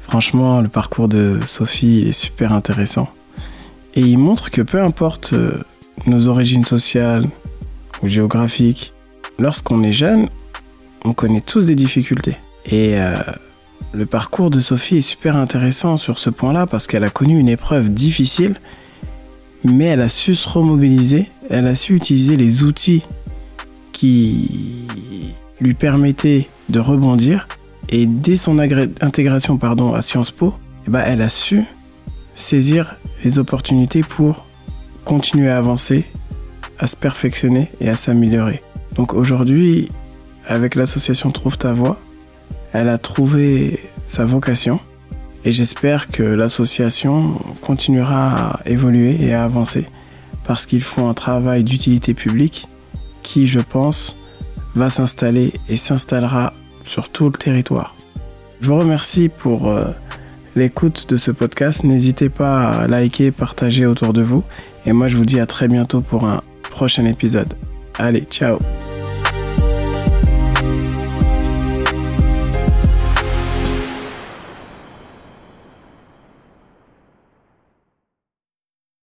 Speaker 2: Franchement, le parcours de Sophie est super intéressant. Et il montre que peu importe euh, nos origines sociales ou géographiques, lorsqu'on est jeune, on connaît tous des difficultés. Et euh, le parcours de Sophie est super intéressant sur ce point-là parce qu'elle a connu une épreuve difficile, mais elle a su se remobiliser, elle a su utiliser les outils qui lui permettaient de rebondir. Et dès son intégration pardon, à Sciences Po, eh ben, elle a su saisir les opportunités pour continuer à avancer, à se perfectionner et à s'améliorer. Donc aujourd'hui, avec l'association Trouve ta voix, elle a trouvé sa vocation et j'espère que l'association continuera à évoluer et à avancer parce qu'ils font un travail d'utilité publique qui, je pense, va s'installer et s'installera sur tout le territoire. Je vous remercie pour euh, l'écoute de ce podcast. N'hésitez pas à liker, partager autour de vous. Et moi, je vous dis à très bientôt pour un prochain épisode. Allez, ciao